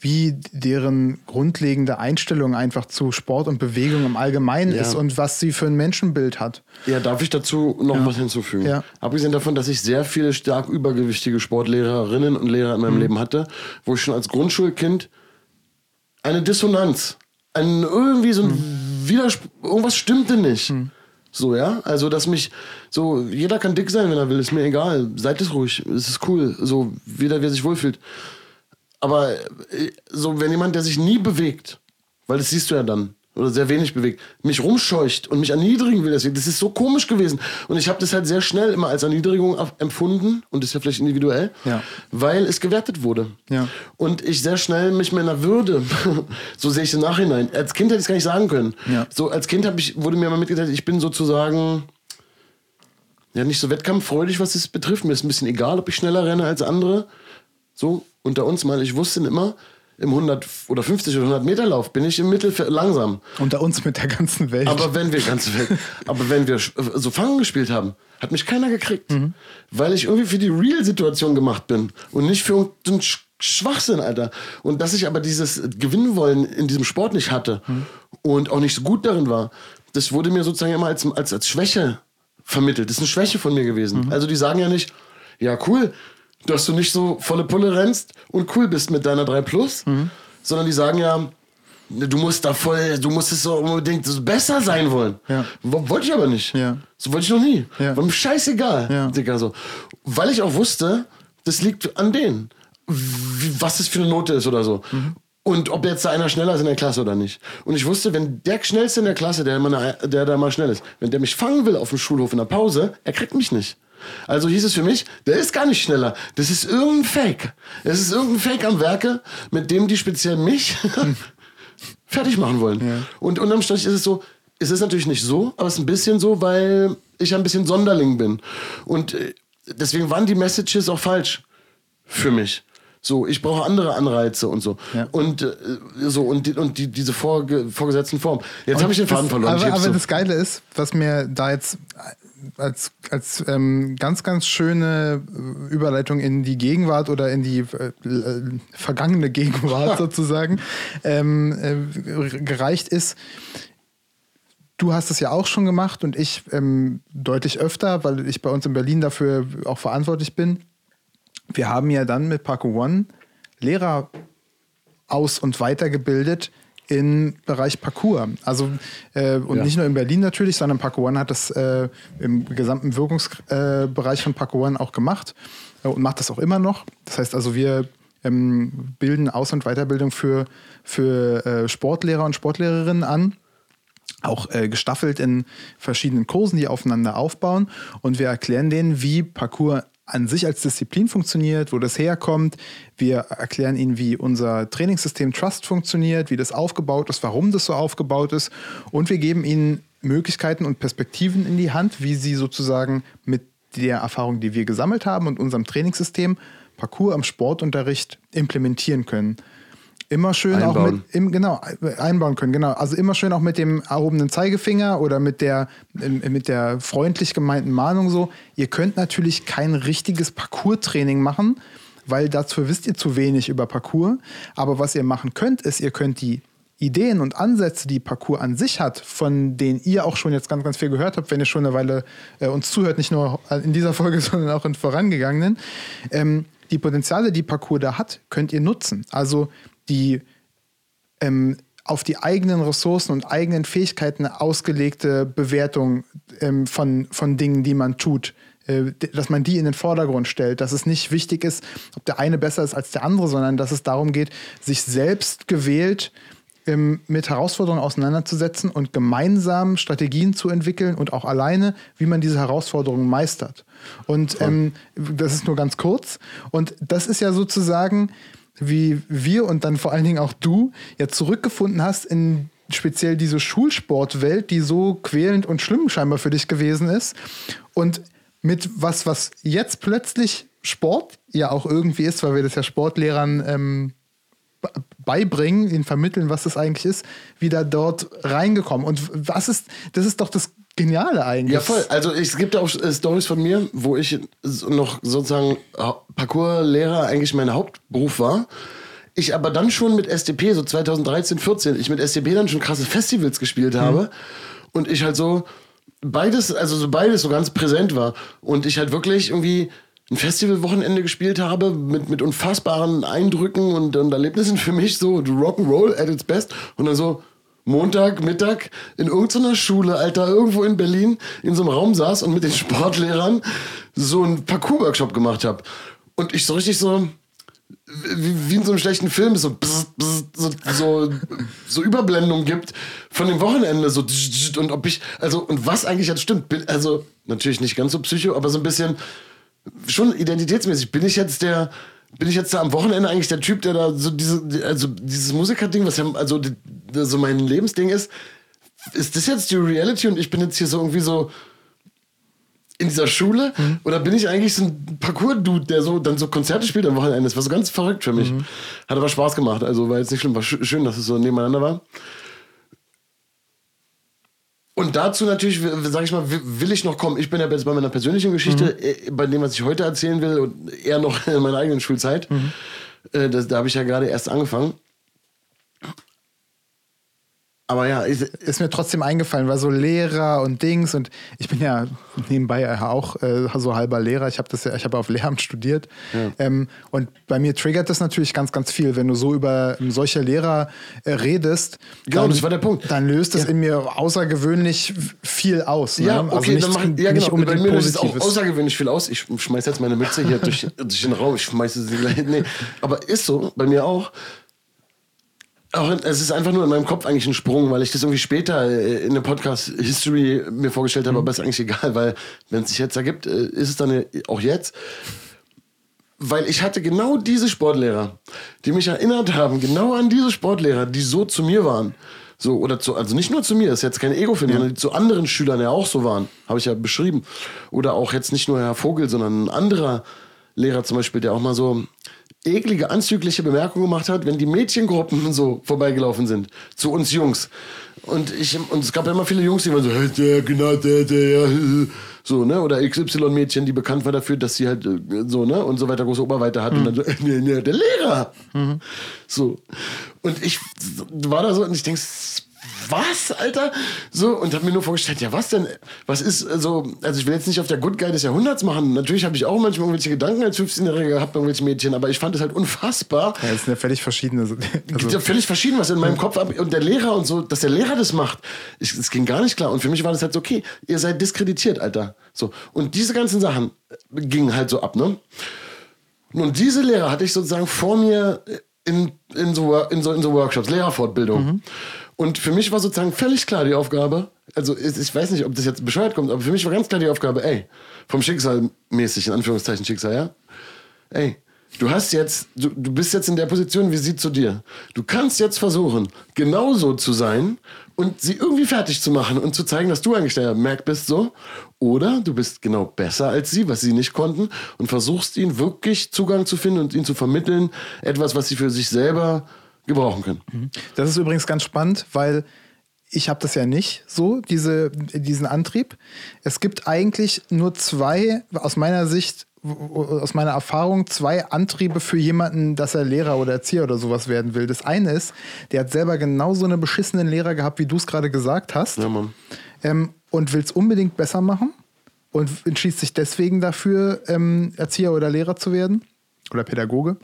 C: wie deren grundlegende Einstellung einfach zu Sport und Bewegung im Allgemeinen
B: Ja.
C: ist und was sie für ein Menschenbild hat.
B: Ja, darf ich dazu noch was hinzufügen?
C: Ja.
B: Abgesehen davon, dass ich sehr viele stark übergewichtige Sportlehrerinnen und Lehrer in
C: Mhm.
B: meinem Leben hatte, wo ich schon als Grundschulkind eine Dissonanz, ein irgendwie so ein
C: Mhm.
B: Widerspruch, irgendwas stimmte nicht. So, ja, also dass mich, so, jeder kann dick sein, wenn er will, ist mir egal, seid es ruhig, es ist cool, so, jeder, wer sich wohlfühlt. Aber äh, so, wenn jemand, der sich nie bewegt, weil das siehst du ja dann, oder sehr wenig bewegt, mich rumscheucht und mich erniedrigen will, deswegen, das ist so komisch gewesen. Und ich habe das halt sehr schnell immer als Erniedrigung empfunden, und das ist ja vielleicht individuell,
C: Ja.
B: weil es gewertet wurde.
C: Ja.
B: Und ich sehr schnell mich meiner Würde, so sehe ich im Nachhinein, als Kind hätte ich es gar nicht sagen können.
C: Ja.
B: So als Kind ich, wurde mir immer mitgeteilt, ich bin sozusagen ja nicht so wettkampffreudig, was es betrifft. Mir ist ein bisschen egal, ob ich schneller renne als andere. So, unter uns mal, ich wusste immer, im 100 oder 50 oder 100 Meter Lauf bin ich im Mittelfeld langsam.
C: Unter uns mit der ganzen Welt.
B: Aber wenn wir ganz weg, aber wenn wir so Fangen gespielt haben, hat mich keiner gekriegt, weil ich irgendwie für die Real-Situation gemacht bin und nicht für Sch- Schwachsinn, Alter. Und dass ich aber dieses Gewinnen wollen in diesem Sport nicht hatte und auch nicht so gut darin war, das wurde mir sozusagen immer als, als, als Schwäche vermittelt. Das ist eine Schwäche von mir gewesen. Also die sagen ja nicht, ja cool, dass du nicht so volle Pulle rennst und cool bist mit deiner 3 Plus, sondern die sagen ja, du musst da voll, du musst es so unbedingt besser sein wollen.
C: Ja.
B: Wo- Wollte ich aber nicht.
C: Ja.
B: So wollte ich noch nie.
C: Ja.
B: War mir scheißegal,
C: Ja.
B: Digga, so. Weil ich auch wusste, das liegt an denen. Was das für eine Note ist oder so. Und ob jetzt da einer schneller ist in der Klasse oder nicht. Und ich wusste, wenn der schnellste in der Klasse, der, immer der da mal schnell ist, wenn der mich fangen will auf dem Schulhof in der Pause, er kriegt mich nicht. Also hieß es für mich, der ist gar nicht schneller. Das ist irgendein Fake. Es ist irgendein Fake am Werke, mit dem die speziell mich fertig machen wollen. Und unterm Strich ist es so, es ist natürlich nicht so, aber es ist ein bisschen so, weil ich ein bisschen Sonderling bin. Und äh, deswegen waren die Messages auch falsch für mich. So, ich brauche andere Anreize und so.
C: Ja.
B: Und äh, so und, die, und die, diese vorge vorgesetzten Formen. Jetzt habe ich den Faden verloren.
C: Aber, aber
B: so.
C: das Geile ist, was mir da jetzt als, als ähm, ganz, ganz schöne äh, Überleitung in die Gegenwart oder in die äh, äh, vergangene Gegenwart sozusagen ähm, äh, gereicht ist. Du hast es ja auch schon gemacht und ich ähm, deutlich öfter, weil ich bei uns in Berlin dafür auch verantwortlich bin. Wir haben ja dann mit Parko One Lehrer aus- und weitergebildet im Bereich Parkour. Also äh, und
B: Ja.
C: nicht nur in Berlin natürlich, sondern Parkour One hat das äh, im gesamten Wirkungsbereich äh, von Parkour One auch gemacht äh, und macht das auch immer noch. Das heißt also, wir ähm, bilden Aus- und Weiterbildung für, für äh, Sportlehrer und Sportlehrerinnen an auch äh, gestaffelt in verschiedenen Kursen, die aufeinander aufbauen. Und wir erklären denen, wie Parkour an sich als Disziplin funktioniert, wo das herkommt. Wir erklären ihnen, wie unser Trainingssystem Trust funktioniert, wie das aufgebaut ist, warum das so aufgebaut ist. Und wir geben ihnen Möglichkeiten und Perspektiven in die Hand, wie sie sozusagen mit der Erfahrung, die wir gesammelt haben und unserem Trainingssystem Parkour am Sportunterricht implementieren können. Immer schön auch
B: Einbauen.
C: mit, im, genau, einbauen können, genau. Also immer schön auch mit dem erhobenen Zeigefinger oder mit der, im- mit der freundlich gemeinten Mahnung so. Ihr könnt natürlich kein richtiges Parcours-Training machen, weil dazu wisst ihr zu wenig über Parcours. Aber was ihr machen könnt, ist, ihr könnt die Ideen und Ansätze, die Parcours an sich hat, von denen ihr auch schon jetzt ganz, ganz viel gehört habt, wenn ihr schon eine Weile äh, uns zuhört, nicht nur in dieser Folge, sondern auch in vorangegangenen, ähm, die Potenziale, die Parcours da hat, könnt ihr nutzen. Also die ähm, auf die eigenen Ressourcen und eigenen Fähigkeiten ausgelegte Bewertung ähm, von, von Dingen, die man tut, äh, dass man die in den Vordergrund stellt, dass es nicht wichtig ist, ob der eine besser ist als der andere, sondern dass es darum geht, sich selbst gewählt ähm, mit Herausforderungen auseinanderzusetzen und gemeinsam Strategien zu entwickeln und auch alleine, wie man diese Herausforderungen meistert. Und ähm, das ist nur ganz kurz. Und das ist ja sozusagen, wie wir und dann vor allen Dingen auch du ja zurückgefunden hast in speziell diese Schulsportwelt, die so quälend und schlimm scheinbar für dich gewesen ist. Und mit was, was jetzt plötzlich Sport ja auch irgendwie ist, weil wir das ja Sportlehrern ähm, be- beibringen, ihnen vermitteln, was das eigentlich ist, wieder dort reingekommen. Und was ist, das ist doch das Geniale eigentlich.
B: Ja, voll. Also es gibt auch äh, Stories von mir, wo ich noch sozusagen Parkour-Lehrer eigentlich mein Hauptberuf war. Ich aber dann schon mit SDP, so 2013, 14, ich mit SDP dann schon krasse Festivals gespielt habe. Und ich halt so beides, also so beides so ganz präsent war. Und ich halt wirklich irgendwie ein Festivalwochenende gespielt habe mit, mit unfassbaren Eindrücken und, und Erlebnissen für mich, so Rock'n'Roll at its best. Und dann so Montag, Mittag in irgendeiner Schule, Alter, irgendwo in Berlin in so einem Raum saß und mit den Sportlehrern so einen Parkour-Workshop gemacht habe. Und ich so richtig so, wie, wie in so einem schlechten Film so, bzz, bzz, so, so, so Überblendung gibt von dem Wochenende so und ob ich also und was eigentlich jetzt stimmt bin, also natürlich nicht ganz so psycho aber so ein bisschen schon identitätsmäßig bin ich jetzt der bin ich jetzt da am Wochenende eigentlich der Typ der da so diese also dieses Musikerding was ja also die, so mein Lebensding ist ist das jetzt die Reality und ich bin jetzt hier so irgendwie so in dieser Schule oder bin ich eigentlich so ein Parcours-Dude, der so dann so Konzerte spielt am Wochenende? Das war so ganz verrückt für mich. Hat aber Spaß gemacht, also war jetzt nicht schlimm, war sch schön, dass es so nebeneinander war. Und dazu natürlich, sage ich mal, will ich noch kommen. Ich bin ja jetzt bei meiner persönlichen Geschichte, äh, bei dem, was ich heute erzählen will und eher noch in meiner eigenen Schulzeit. Äh, das, da habe ich ja gerade erst angefangen. Aber ja, ich,
C: ist mir trotzdem eingefallen, weil so Lehrer und Dings und ich bin ja nebenbei ja auch äh, so halber Lehrer. Ich habe das ja, ich habe auf Lehramt studiert ähm, und bei mir triggert das natürlich ganz, ganz viel, wenn du so über solche Lehrer äh, redest.
B: Genau,
C: dann,
B: das war der Punkt.
C: Dann löst das
B: Ja.
C: in mir außergewöhnlich viel aus. Ne?
B: Ja, okay,
C: also nicht,
B: dann mach, ja, genau. Bei mir löst es auch außergewöhnlich viel aus. Ich schmeiß jetzt meine Mütze hier durch, durch den Raum. Ich schmeiße sie gleich. Nee, aber ist so, bei mir auch. Auch es ist einfach nur in meinem Kopf eigentlich ein Sprung, weil ich das irgendwie später äh, in der Podcast-History mir vorgestellt habe, aber ist eigentlich egal, weil wenn es sich jetzt ergibt, äh, ist es dann äh, auch jetzt. Weil ich hatte genau diese Sportlehrer, die mich erinnert haben, genau an diese Sportlehrer, die so zu mir waren. So, oder zu, also nicht nur zu mir, das ist jetzt kein Ego-Film, sondern die zu anderen Schülern ja auch so waren. Habe ich ja beschrieben. Oder auch jetzt nicht nur Herr Vogel, sondern ein anderer Lehrer zum Beispiel, der auch mal so eklige, anzügliche Bemerkungen gemacht hat, wenn die Mädchengruppen so vorbeigelaufen sind. Zu uns Jungs. Und ich, und es gab ja immer viele Jungs, die waren so, hey, der, genau, der, der, so, ne? Oder XY-Mädchen, die bekannt war dafür, dass sie halt äh, so, ne? Und so weiter große Oberweite hat. Und dann so, äh, nee, nee, der Lehrer. So. Und ich war da so und ich denk, was, Alter? So, und hab mir nur vorgestellt, ja, was denn? Was ist so, also ich will jetzt nicht auf der Good Guy des Jahrhunderts machen. Natürlich habe ich auch manchmal irgendwelche Gedanken als 15-Jähriger gehabt, irgendwelche Mädchen, aber ich fand es halt unfassbar.
C: Ja, das sind ja völlig verschiedene. Also,
B: ja völlig verschieden, was in meinem Kopf ab. Und der Lehrer und so, dass der Lehrer das macht, ich, das ging gar nicht klar. Und für mich war das halt so, okay, ihr seid diskreditiert, Alter. So. Und diese ganzen Sachen äh, gingen halt so ab, ne? Und diese Lehrer hatte ich sozusagen vor mir in, in, so, in, so, in so Workshops, Lehrerfortbildung. Und für mich war sozusagen völlig klar die Aufgabe, also ich, weiß nicht, ob das jetzt bescheuert kommt, aber für mich war ganz klar die Aufgabe, ey, vom Schicksal mäßig, in Anführungszeichen Schicksal, ja? Ey, du hast jetzt, du, du bist jetzt in der Position, wie sie zu dir. Du kannst jetzt versuchen, genauso zu sein und sie irgendwie fertig zu machen und zu zeigen, dass du eigentlich der Merk bist, so. Oder du bist genau besser als sie, was sie nicht konnten und versuchst ihnen wirklich Zugang zu finden und ihnen zu vermitteln, etwas, was sie für sich selber gebrauchen können.
C: Das ist übrigens ganz spannend, weil ich habe das ja nicht so, diese, diesen Antrieb. Es gibt eigentlich nur zwei, aus meiner Sicht, aus meiner Erfahrung, zwei Antriebe für jemanden, dass er Lehrer oder Erzieher oder sowas werden will. Das eine ist, der hat selber genauso eine beschissenen Lehrer gehabt, wie du es gerade gesagt hast.
B: Ja,
C: ähm, und will es unbedingt besser machen und entschließt sich deswegen dafür, ähm, Erzieher oder Lehrer zu werden oder Pädagoge.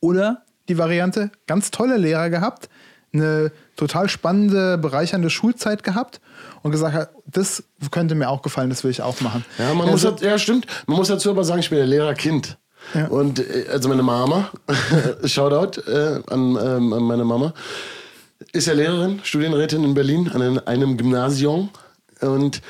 C: Oder die Variante, ganz tolle Lehrer gehabt, eine total spannende, bereichernde Schulzeit gehabt und gesagt hat, das könnte mir auch gefallen, das will ich auch machen.
B: Ja, man muss, halt- ja, stimmt. Man muss dazu aber sagen, ich bin der Lehrerkind.
C: Ja.
B: Und äh, also meine Mama, Shoutout äh, an, ähm, an meine Mama, ist ja Lehrerin, Studienrätin in Berlin an einem, einem Gymnasium. Und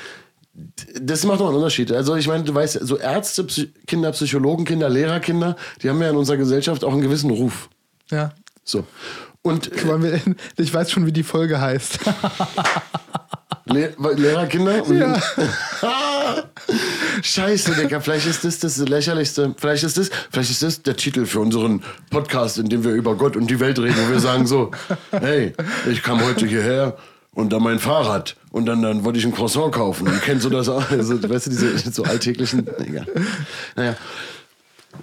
B: das macht noch einen Unterschied. Also ich meine, du weißt, so Ärzte, Psy Kinder, Psychologen, Kinder, Lehrerkinder, die haben ja in unserer Gesellschaft auch einen gewissen Ruf.
C: Ja.
B: So. Und äh,
C: ich weiß schon, wie die Folge heißt.
B: Le Lehrerkinder?
C: Ja.
B: Scheiße, Digga, vielleicht ist das das lächerlichste. Vielleicht ist das, vielleicht ist das der Titel für unseren Podcast, in dem wir über Gott und die Welt reden. Und wir sagen so, hey, ich kam heute hierher und dann mein Fahrrad und dann, dann wollte ich ein Croissant kaufen. Und kennst du das auch? Also, weißt du, diese so alltäglichen, egal. Naja.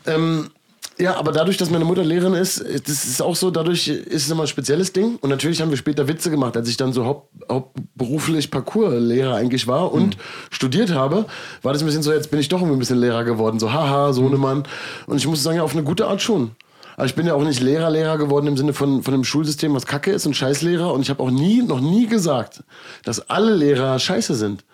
B: Ähm, ja, aber dadurch, dass meine Mutter Lehrerin ist, das ist auch so, dadurch ist es immer ein spezielles Ding. Und natürlich haben wir später Witze gemacht, als ich dann so haupt, hauptberuflich Parcours-Lehrer eigentlich war und studiert habe, war das ein bisschen so, jetzt bin ich doch irgendwie ein bisschen Lehrer geworden. So, haha, Sohnemann. Und ich muss sagen, ja, auf eine gute Art schon. Aber ich bin ja auch nicht Lehrer, Lehrer geworden im Sinne von, von einem Schulsystem, was kacke ist und Scheißlehrer. Und ich habe auch nie, noch nie gesagt, dass alle Lehrer scheiße sind.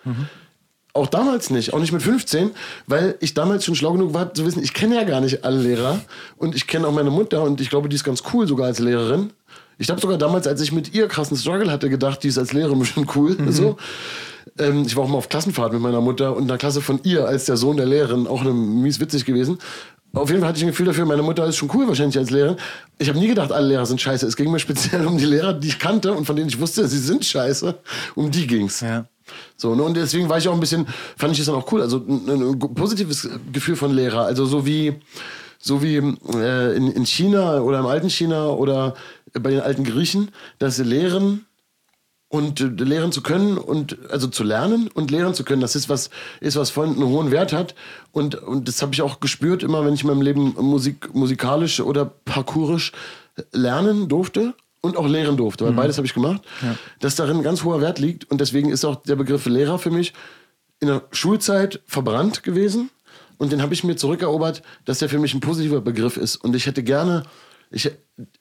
B: Auch damals nicht, auch nicht mit 15, weil ich damals schon schlau genug war zu wissen, ich kenne ja gar nicht alle Lehrer und ich kenne auch meine Mutter und ich glaube, die ist ganz cool sogar als Lehrerin. Ich habe sogar damals, als ich mit ihr krassen Struggle hatte, gedacht, die ist als Lehrerin bestimmt cool. So. Ähm, ich war auch mal auf Klassenfahrt mit meiner Mutter und in der Klasse von ihr als der Sohn der Lehrerin, auch mies witzig gewesen. Auf jeden Fall hatte ich ein Gefühl dafür, meine Mutter ist schon cool wahrscheinlich als Lehrerin. Ich habe nie gedacht, alle Lehrer sind scheiße. Es ging mir speziell um die Lehrer, die ich kannte und von denen ich wusste, sie sind scheiße. Um die ging's.
C: Ja.
B: So, ne? Und deswegen war ich auch ein bisschen, fand ich das dann auch cool. Also ein, ein positives Gefühl von Lehrer. Also so wie, so wie äh, in, in China oder im alten China oder bei den alten Griechen, dass sie lehren und äh, lehren zu können und also zu lernen und lehren zu können, das ist was, ist was von einen hohen Wert hat. Und, und das habe ich auch gespürt, immer wenn ich in meinem Leben Musik, musikalisch oder parkourisch lernen durfte und auch lehren durfte, weil beides habe ich gemacht, dass darin ganz hoher Wert liegt. Und deswegen ist auch der Begriff Lehrer für mich in der Schulzeit verbrannt gewesen. Und den habe ich mir zurückerobert, dass der für mich ein positiver Begriff ist. Und ich hätte gerne ich,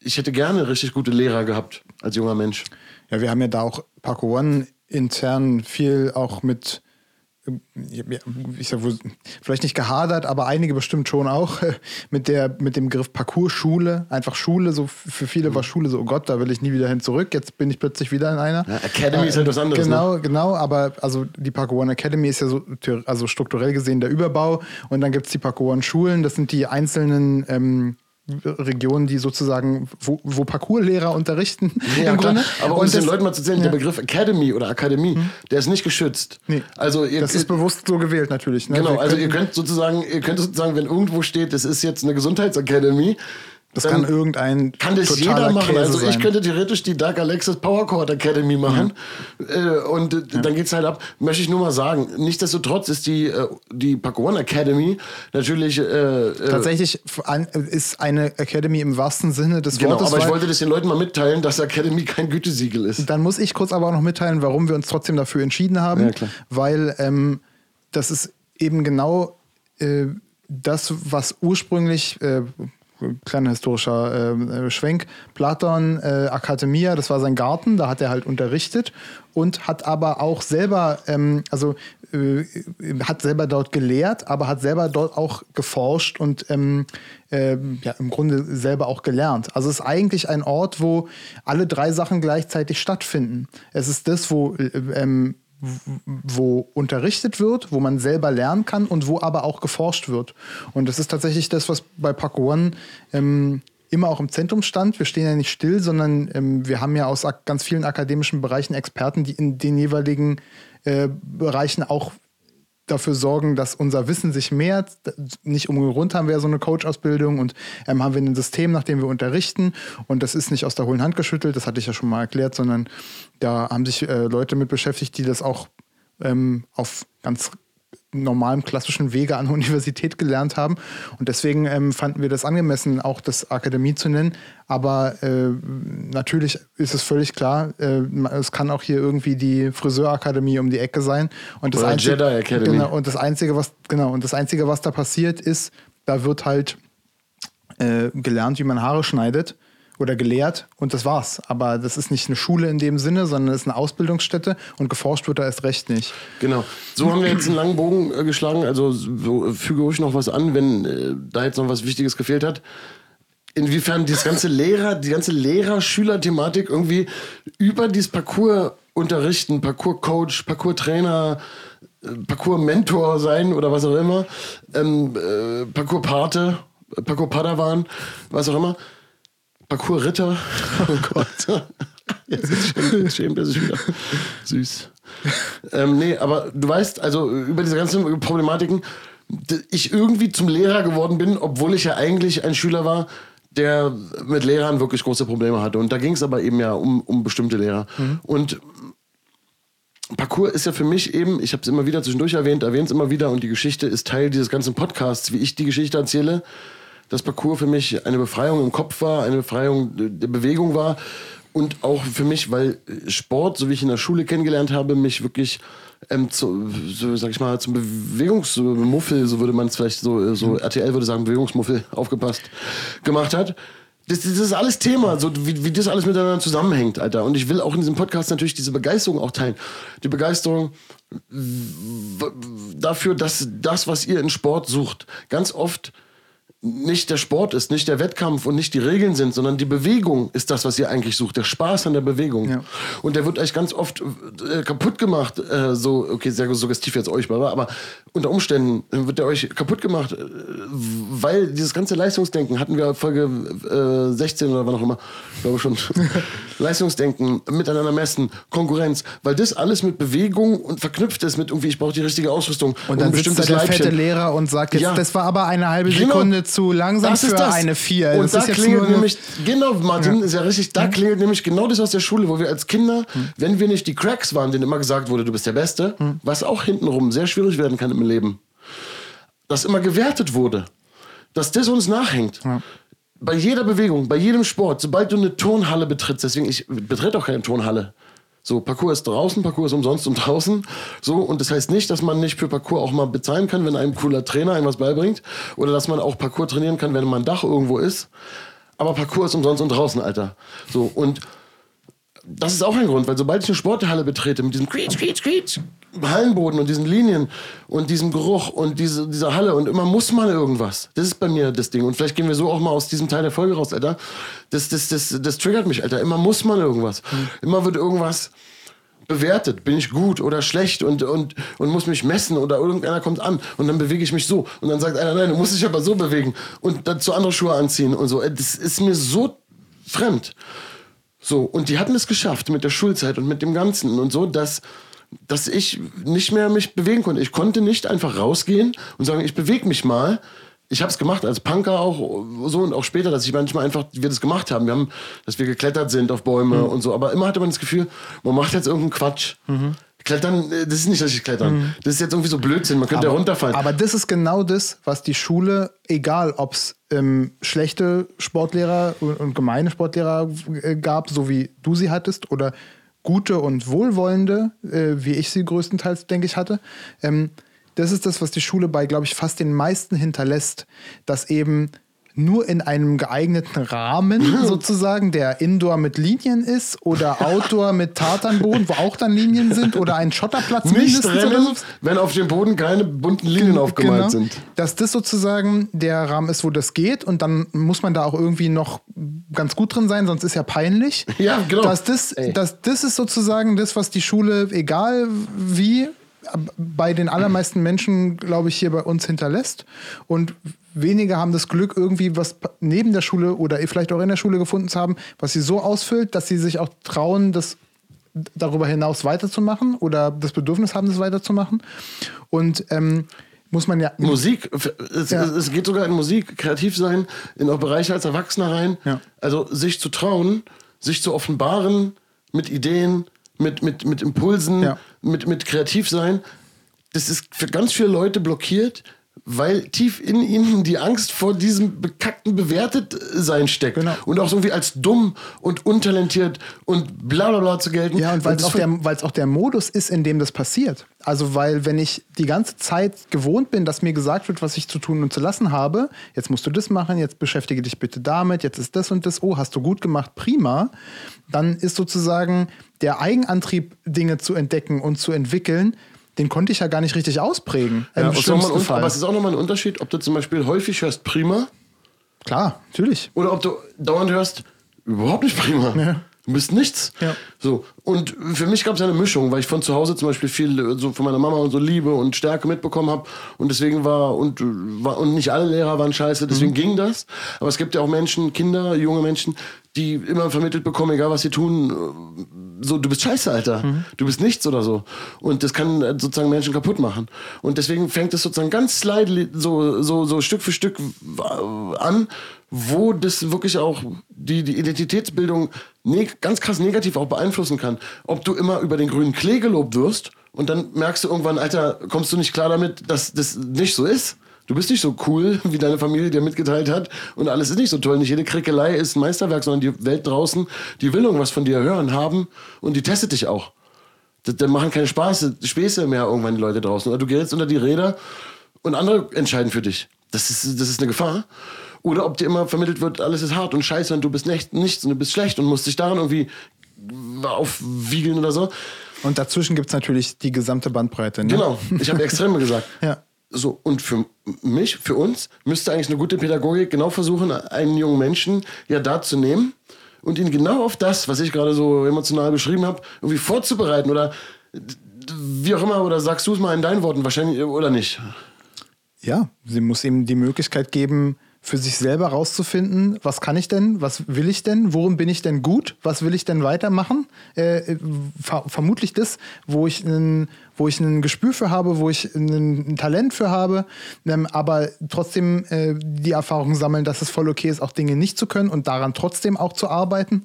B: ich hätte gerne richtig gute Lehrer gehabt als junger Mensch.
C: Ja, wir haben ja da auch Paco One intern viel auch mit, ich sag wohl, vielleicht nicht gehadert, aber einige bestimmt schon auch mit, der, mit dem Begriff Parcours-Schule. Einfach Schule, so für viele war Schule so, oh Gott, da will ich nie wieder hin zurück. Jetzt bin ich plötzlich wieder in einer.
B: Ja, Academy äh, ist halt was anderes.
C: Genau,
B: ne?
C: genau, aber also die Parkour One Academy ist ja so also strukturell gesehen der Überbau und dann gibt es die Parkour One Schulen, das sind die einzelnen ähm, Regionen, die sozusagen, wo, wo Parcourslehrer unterrichten.
B: Ja, klar.
C: Grunde.
B: Aber um es den Leuten mal zu erzählen,
C: ja.
B: der Begriff Academy oder Akademie, der ist nicht geschützt.
C: Nee.
B: Also ihr,
C: Das ist bewusst so gewählt natürlich. Ne?
B: genau, also ihr könnt sozusagen, ihr könnt sozusagen, wenn irgendwo steht, das ist jetzt eine Gesundheitsakademie,
C: das
B: dann
C: kann irgendein
B: kann das jeder machen.
C: Käse
B: Also ich könnte theoretisch die Dark Alexis Power Chord Academy machen. Äh, und äh, dann geht's halt ab. Möchte ich nur mal sagen. Nichtsdestotrotz ist die, äh, die Pack One Academy natürlich
C: Tatsächlich ist eine Academy im wahrsten Sinne des
B: Genau,
C: Wortes.
B: aber ich wollte das den Leuten mal mitteilen, dass Academy kein Gütesiegel ist.
C: Dann muss ich kurz aber auch noch mitteilen, warum wir uns trotzdem dafür entschieden haben.
B: Ja, klar.
C: Weil ähm, das ist eben genau das, was ursprünglich, kleiner historischer äh, Schwenk, Platon, äh, Akademia, das war sein Garten, da hat er halt unterrichtet und hat aber auch selber, ähm, also äh, hat selber dort gelehrt, aber hat selber dort auch geforscht und ähm, ähm, ja, im Grunde selber auch gelernt. Also es ist eigentlich ein Ort, wo alle drei Sachen gleichzeitig stattfinden. Es ist das, wo, äh, ähm, wo unterrichtet wird, wo man selber lernen kann und wo aber auch geforscht wird. Und das ist tatsächlich das, was bei Paco One ähm, immer auch im Zentrum stand. Wir stehen ja nicht still, sondern ähm, wir haben ja aus ganz vielen akademischen Bereichen Experten, die in den jeweiligen äh, Bereichen auch dafür sorgen, dass unser Wissen sich mehrt. Nicht um rund haben wir ja so eine Coach-Ausbildung und ähm, haben wir ein System, nach dem wir unterrichten. Und das ist nicht aus der hohlen Hand geschüttelt, das hatte ich ja schon mal erklärt, sondern da haben sich äh, Leute mit beschäftigt, die das auch ähm, auf ganz normalem klassischen Wege an der Universität gelernt haben. Und deswegen ähm, fanden wir das angemessen, auch das Akademie zu nennen. Aber äh, natürlich ist es völlig klar, äh, es kann auch hier irgendwie die Friseurakademie um die Ecke sein. Und das
B: Oder
C: Einzige,
B: Jedi Academy.
C: Genau, und das Einzige, was, genau, und das Einzige, was da passiert, ist, da wird halt äh, gelernt, wie man Haare schneidet oder gelehrt und das war's. Aber das ist nicht eine Schule in dem Sinne, sondern es ist eine Ausbildungsstätte und geforscht wird da erst recht nicht.
B: Genau. So haben wir jetzt einen langen Bogen äh, geschlagen. Also so, äh, füge ruhig noch was an, wenn äh, da jetzt noch was Wichtiges gefehlt hat. Inwiefern dieses ganze Lehrer, die ganze Lehrer-Schüler-Thematik irgendwie über dieses Parcours unterrichten, Parcours-Coach, Parcours-Trainer, äh, Parcours-Mentor sein oder was auch immer, ähm, äh, Parcours-Pate, äh, Parcours-Padawan, was auch immer, Parcours-Ritter. Oh Gott. Jetzt ist schämt, schämt er sich wieder. Süß. ähm, nee, aber du weißt, also über diese ganzen Problematiken, ich irgendwie zum Lehrer geworden bin, obwohl ich ja eigentlich ein Schüler war, der mit Lehrern wirklich große Probleme hatte. Und da ging es aber eben ja um, um bestimmte Lehrer. Und Parcours ist ja für mich eben, ich habe es immer wieder zwischendurch erwähnt, erwähnt es immer wieder und die Geschichte ist Teil dieses ganzen Podcasts, wie ich die Geschichte erzähle, dass Parcours für mich eine Befreiung im Kopf war, eine Befreiung der Bewegung war und auch für mich, weil Sport, so wie ich in der Schule kennengelernt habe, mich wirklich ähm, zu, so, sag ich mal, zum Bewegungsmuffel, so würde man es vielleicht so, so RTL würde sagen, Bewegungsmuffel aufgepasst, gemacht hat. Das, das ist alles Thema, so wie, wie das alles miteinander zusammenhängt, Alter. Und ich will auch in diesem Podcast natürlich diese Begeisterung auch teilen. Die Begeisterung dafür, dass das, was ihr in Sport sucht, ganz oft nicht der Sport ist, nicht der Wettkampf und nicht die Regeln sind, sondern die Bewegung ist das, was ihr eigentlich sucht. Der Spaß an der Bewegung.
C: Ja.
B: Und der wird euch ganz oft äh, kaputt gemacht. Äh, so, okay, sehr suggestiv jetzt euch, aber, unter Umständen wird der euch kaputt gemacht, äh, weil dieses ganze Leistungsdenken hatten wir Folge äh, 16 oder wann auch immer, glaube schon. Leistungsdenken, miteinander messen, Konkurrenz, weil das alles mit Bewegung und verknüpft ist mit irgendwie, ich brauche die richtige Ausrüstung
C: Und dann
B: ein
C: sitzt da der fette Lehrer und sagt jetzt,
B: Ja.
C: das war aber eine halbe
B: Genau.
C: Sekunde zu langsam
B: Das ist
C: für
B: das.
C: eine vier.
B: Und
C: das
B: da klingelt nämlich, genau, Martin, ist ja richtig, da klingelt nämlich genau das aus der Schule, wo wir als Kinder, wenn wir nicht die Cracks waren, denen immer gesagt wurde, du bist der Beste, was auch hintenrum sehr schwierig werden kann im Leben, das immer gewertet wurde, dass das uns nachhängt. bei jeder Bewegung, bei jedem Sport, sobald du eine Turnhalle betrittst, deswegen, ich betrete auch keine Turnhalle. So, Parcours ist draußen, Parcours ist umsonst und draußen. So, und das heißt nicht, dass man nicht für Parcours auch mal bezahlen kann, wenn einem cooler Trainer einem was beibringt. Oder dass man auch Parcours trainieren kann, wenn man ein Dach irgendwo ist. Aber Parcours ist umsonst und draußen, Alter. So, und das ist auch ein Grund, weil sobald ich eine Sporthalle betrete, mit diesem Quietsch, Quietsch, Quietsch, Hallenboden und diesen Linien und diesem Geruch und diese, dieser Halle und immer muss man irgendwas. Das ist bei mir das Ding. Und vielleicht gehen wir so auch mal aus diesem Teil der Folge raus, Alter. Das, das, das, das triggert mich, Alter. Immer muss man irgendwas. Mhm. Immer wird irgendwas bewertet. Bin ich gut oder schlecht und, und, und muss mich messen oder irgendeiner kommt an und dann bewege ich mich so. Und dann sagt einer, nein, du musst dich aber so bewegen und dazu andere Schuhe anziehen und so. Das ist mir so fremd. So, und die hatten es geschafft mit der Schulzeit und mit dem Ganzen und so, dass, dass ich nicht mehr mich bewegen konnte. Ich konnte nicht einfach rausgehen und sagen, ich bewege mich mal. Ich habe es gemacht als Punker auch so und auch später, dass ich manchmal einfach wir das gemacht haben. Wir haben, dass wir geklettert sind auf Bäume mhm. und so. Aber immer hatte man das Gefühl, man macht jetzt irgendeinen Quatsch. Mhm. Klettern, äh, das ist nicht richtig klettern. Mhm. Das ist jetzt irgendwie so Blödsinn, man könnte
C: aber,
B: ja runterfallen.
C: Aber das ist genau das, was die Schule, egal ob es ähm, schlechte Sportlehrer und, und gemeine Sportlehrer äh, gab, so wie du sie hattest, oder gute und wohlwollende, äh, wie ich sie größtenteils, denke ich, hatte. Ähm, das ist das, was die Schule bei, glaube ich, fast den meisten hinterlässt, dass eben nur in einem geeigneten Rahmen sozusagen, der Indoor mit Linien ist oder Outdoor mit Tatanboden, wo auch dann Linien sind oder ein Schotterplatz
B: Nicht mindestens rennen, so. wenn auf dem Boden keine bunten Linien aufgemalt genau, sind.
C: Dass das sozusagen der Rahmen ist, wo das geht und dann muss man da auch irgendwie noch ganz gut drin sein, sonst ist ja peinlich.
B: Ja, genau.
C: Dass das, dass das ist sozusagen das, was die Schule, egal wie, bei den allermeisten Menschen, glaube ich, hier bei uns hinterlässt. Und wenige haben das Glück, irgendwie was neben der Schule oder vielleicht auch in der Schule gefunden zu haben, was sie so ausfüllt, dass sie sich auch trauen, das darüber hinaus weiterzumachen oder das Bedürfnis haben, das weiterzumachen. Und ähm, muss man ja.
B: Musik, es, ja. es, geht sogar in Musik, kreativ sein, in auch Bereiche als Erwachsener rein. Ja. Also sich zu trauen, sich zu offenbaren mit Ideen, mit, mit, mit Impulsen, ja. mit, mit kreativ sein. Das ist für ganz viele Leute blockiert, weil tief in ihnen die Angst vor diesem bekackten Bewertetsein steckt. Genau. Und auch so irgendwie als dumm und untalentiert und bla bla bla zu gelten.
C: Ja, und weil es auch, der, auch der Modus ist, in dem das passiert. Also, weil wenn ich die ganze Zeit gewohnt bin, dass mir gesagt wird, was ich zu tun und zu lassen habe, jetzt musst du das machen, jetzt beschäftige dich bitte damit, jetzt ist das und das, oh, hast du gut gemacht, prima, dann ist sozusagen der Eigenantrieb, Dinge zu entdecken und zu entwickeln, den konnte ich ja gar nicht richtig ausprägen.
B: Ja, man, aber es ist auch nochmal ein Unterschied, ob du zum Beispiel häufig hörst prima.
C: Klar, natürlich.
B: Oder ob du dauernd hörst, überhaupt nicht prima. Ja. Du bist nichts.
C: Ja.
B: So. Und für mich gab es eine Mischung, weil ich von zu Hause zum Beispiel viel so von meiner Mama und so Liebe und Stärke mitbekommen habe. Und deswegen war und, war, und nicht alle Lehrer waren scheiße, deswegen mhm. ging das. Aber es gibt ja auch Menschen, Kinder, junge Menschen, die immer vermittelt bekommen, egal was sie tun, so, du bist scheiße, Alter. Mhm. Du bist nichts oder so. Und das kann sozusagen Menschen kaputt machen. Und deswegen fängt es sozusagen ganz slide, so, so, so Stück für Stück an, wo das wirklich auch die, die Identitätsbildung ganz krass negativ auch beeinflussen kann. Ob du immer über den grünen Klee gelobt wirst und dann merkst du irgendwann, Alter, kommst du nicht klar damit, dass das nicht so ist? Du bist nicht so cool, wie deine Familie dir mitgeteilt hat und alles ist nicht so toll. Nicht jede Krickelei ist ein Meisterwerk, sondern die Welt draußen, die will irgendwas von dir hören, haben und die testet dich auch. Dann machen keine Spaß, Späße mehr irgendwann die Leute draußen. Oder du gehst unter die Räder und andere entscheiden für dich. Das ist, das ist eine Gefahr. Oder ob dir immer vermittelt wird, alles ist hart und scheiße und du bist nicht, nichts und du bist schlecht und musst dich daran irgendwie aufwiegeln oder so.
C: Und dazwischen gibt es natürlich die gesamte Bandbreite. Ne?
B: Genau, ich habe Extreme gesagt.
C: ja.
B: So, und für mich, für uns, müsste eigentlich eine gute Pädagogik genau versuchen, einen jungen Menschen ja da zu nehmen und ihn genau auf das, was ich gerade so emotional beschrieben habe, irgendwie vorzubereiten oder wie auch immer, oder sagst du es mal in deinen Worten wahrscheinlich oder nicht?
C: Ja, sie muss ihm die Möglichkeit geben, für sich selber rauszufinden, was kann ich denn, was will ich denn, worum bin ich denn gut, was will ich denn weitermachen. Äh, ver vermutlich das, wo ich, ein, wo ich ein Gespür für habe, wo ich ein, Talent für habe, ähm, aber trotzdem äh, die Erfahrung sammeln, dass es voll okay ist, auch Dinge nicht zu können und daran trotzdem auch zu arbeiten.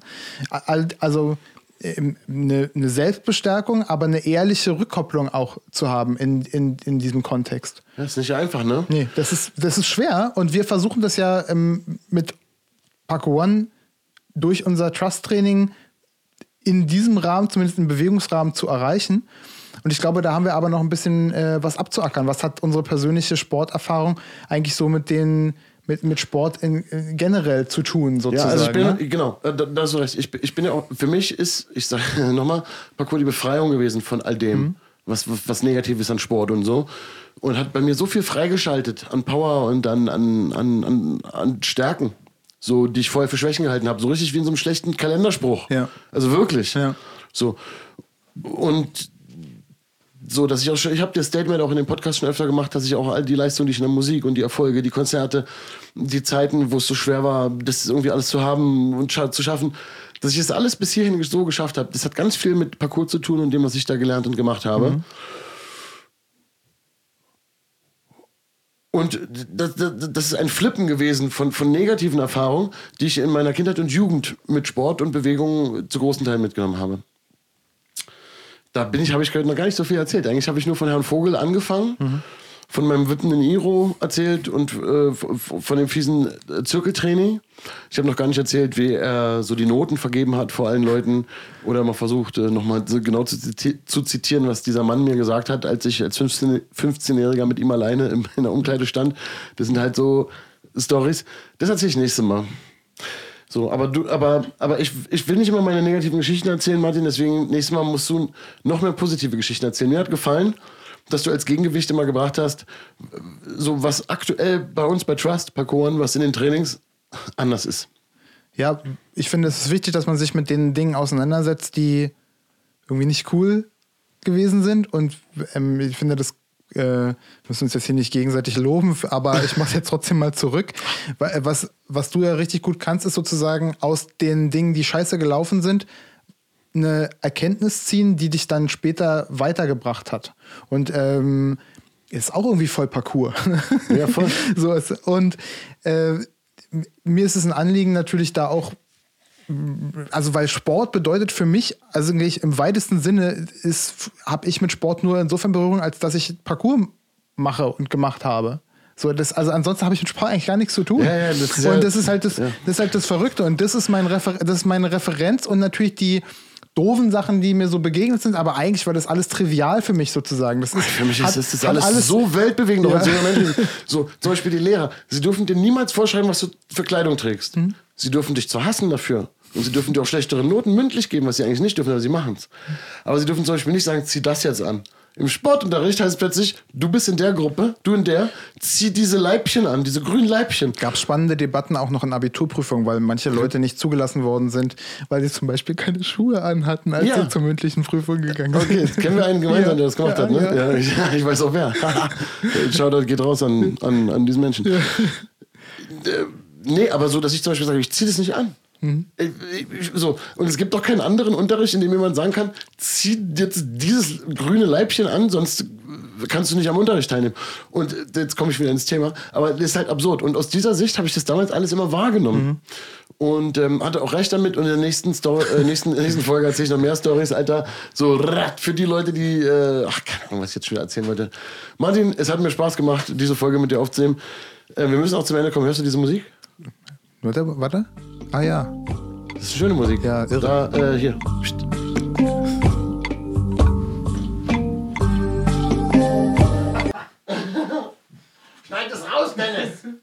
C: Also eine, eine, Selbstbestärkung, aber eine ehrliche Rückkopplung auch zu haben in, in, in diesem Kontext.
B: Das ist nicht einfach, ne?
C: Nee, das ist, das ist schwer und wir versuchen das ja ähm, mit Paco One durch unser Trust-Training in diesem Rahmen, zumindest im Bewegungsrahmen, zu erreichen. Und ich glaube, da haben wir aber noch ein bisschen äh, was abzuackern. Was hat unsere persönliche Sporterfahrung eigentlich so mit den mit, mit Sport in, in generell zu tun, sozusagen?
B: Ja, also ich bin,
C: ne?
B: genau, da, da hast du recht. Ich, ich bin ja auch, für mich ist, ich sage nochmal, Parkour die Befreiung gewesen von all dem,
C: Mhm.
B: was, was, was negativ ist an Sport und so. Und hat bei mir so viel freigeschaltet an Power und an, an, an, an, an Stärken, so, die ich vorher für Schwächen gehalten habe. So richtig wie in so einem schlechten Kalenderspruch.
C: Ja.
B: Also wirklich.
C: Ja.
B: So. Und so, dass ich auch schon, ich habe das Statement auch in dem Podcast schon öfter gemacht, dass ich auch all die Leistungen, die ich in der Musik und die Erfolge, die Konzerte, die Zeiten, wo es so schwer war, das irgendwie alles zu haben und scha zu schaffen, dass ich das alles bis hierhin so geschafft habe. Das hat ganz viel mit Parcours zu tun und dem, was ich da gelernt und gemacht habe. Und das, das, das ist ein Flippen gewesen von, von negativen Erfahrungen, die ich in meiner Kindheit und Jugend mit Sport und Bewegung zu großen Teilen mitgenommen habe. Da bin ich, habe ich noch gar nicht so viel erzählt. Eigentlich habe ich nur von Herrn Vogel angefangen, von meinem wippenden Iro erzählt und äh, von dem fiesen äh, Zirkeltraining. Ich habe noch gar nicht erzählt, wie er so die Noten vergeben hat vor allen Leuten oder mal versucht, äh, nochmal genau zu, zu zitieren, was dieser Mann mir gesagt hat, als ich als 15 15-Jähriger mit ihm alleine in der Umkleide stand. Das sind halt so Stories. Das erzähle ich nächstes Mal. So, aber du, aber, aber ich, ich will nicht immer meine negativen Geschichten erzählen, Martin, deswegen nächstes Mal musst du noch mehr positive Geschichten erzählen. Mir hat gefallen, dass du als Gegengewicht immer gebracht hast, so was aktuell bei uns bei Trust, Parkour, was in den Trainings anders ist.
C: Ja, ich finde, es ist wichtig, dass man sich mit den Dingen auseinandersetzt, die irgendwie nicht cool gewesen sind. Und ähm, ich finde, das äh, wir müssen uns jetzt hier nicht gegenseitig loben, aber ich mache jetzt trotzdem mal zurück. Weil, Was, was du ja richtig gut kannst, ist sozusagen aus den Dingen, die scheiße gelaufen sind, eine Erkenntnis ziehen, die dich dann später weitergebracht hat. Und ähm, ist auch irgendwie voll Parcours.
B: Ja, voll.
C: so ist, und äh, mir ist es ein Anliegen, natürlich da auch also weil Sport bedeutet für mich, also eigentlich im weitesten Sinne ist, habe ich mit Sport nur insofern Berührung, als dass ich Parcours mache und gemacht habe. So, das, also ansonsten habe ich mit Sport eigentlich gar nichts zu tun.
B: Ja, ja, das
C: und das ist halt das,
B: ja.
C: das ist halt das Verrückte. Und das ist, mein Refer das ist meine Referenz und natürlich die doofen Sachen, die mir so begegnet sind, aber eigentlich war das alles trivial für mich sozusagen. Das ist,
B: Für mich
C: hat-
B: ist das,
C: hat
B: alles, so weltbewegend.
C: Ja.
B: So, zum Beispiel die Lehrer. Sie dürfen dir niemals vorschreiben, was du für Kleidung trägst.
C: Mhm.
B: Sie dürfen dich zu hassen dafür. Und sie dürfen dir auch schlechtere Noten mündlich geben, was sie eigentlich nicht dürfen, aber sie machen es. Aber sie dürfen zum Beispiel nicht sagen, zieh das jetzt an. Im Sportunterricht heißt es plötzlich, du bist in der Gruppe, du in der, zieh diese Leibchen an, diese grünen Leibchen.
C: gab spannende Debatten auch noch in Abiturprüfungen, weil manche Leute nicht zugelassen worden sind, weil sie zum Beispiel keine Schuhe anhatten, als
B: Ja.
C: sie zur mündlichen Prüfung gegangen sind.
B: Okay, jetzt kennen wir einen gemeinsam,
C: Ja.
B: der das gemacht
C: Ja,
B: hat, ne?
C: ja.
B: Ja, ich, weiß auch wer. Shoutout geht raus an, an, an diesen Menschen. Äh, nee, aber so, dass ich zum Beispiel sage, ich ziehe das nicht an.
C: Mhm.
B: So. Und es gibt doch keinen anderen Unterricht, in dem jemand sagen kann, zieh jetzt dieses grüne Leibchen an, sonst kannst du nicht am Unterricht teilnehmen. Und jetzt komme ich wieder ins Thema, aber das ist halt absurd. Und aus dieser Sicht habe ich das damals alles immer wahrgenommen.
C: Mhm.
B: Und ähm, hatte auch recht damit. Und in der nächsten, Story, äh, nächsten, nächsten Folge erzähle ich noch mehr Stories, Alter. So rat für die Leute, die. Äh, ach, keine Ahnung, was ich jetzt schon wieder erzählen wollte. Martin, es hat mir Spaß gemacht, diese Folge mit dir aufzunehmen. Äh, wir müssen auch zum Ende kommen. Hörst du diese Musik?
C: Warte, warte. Ah ja.
B: Das ist schöne Musik.
C: Ja, irre.
B: Da, äh, hier. Psst. Schneid das raus, Dennis!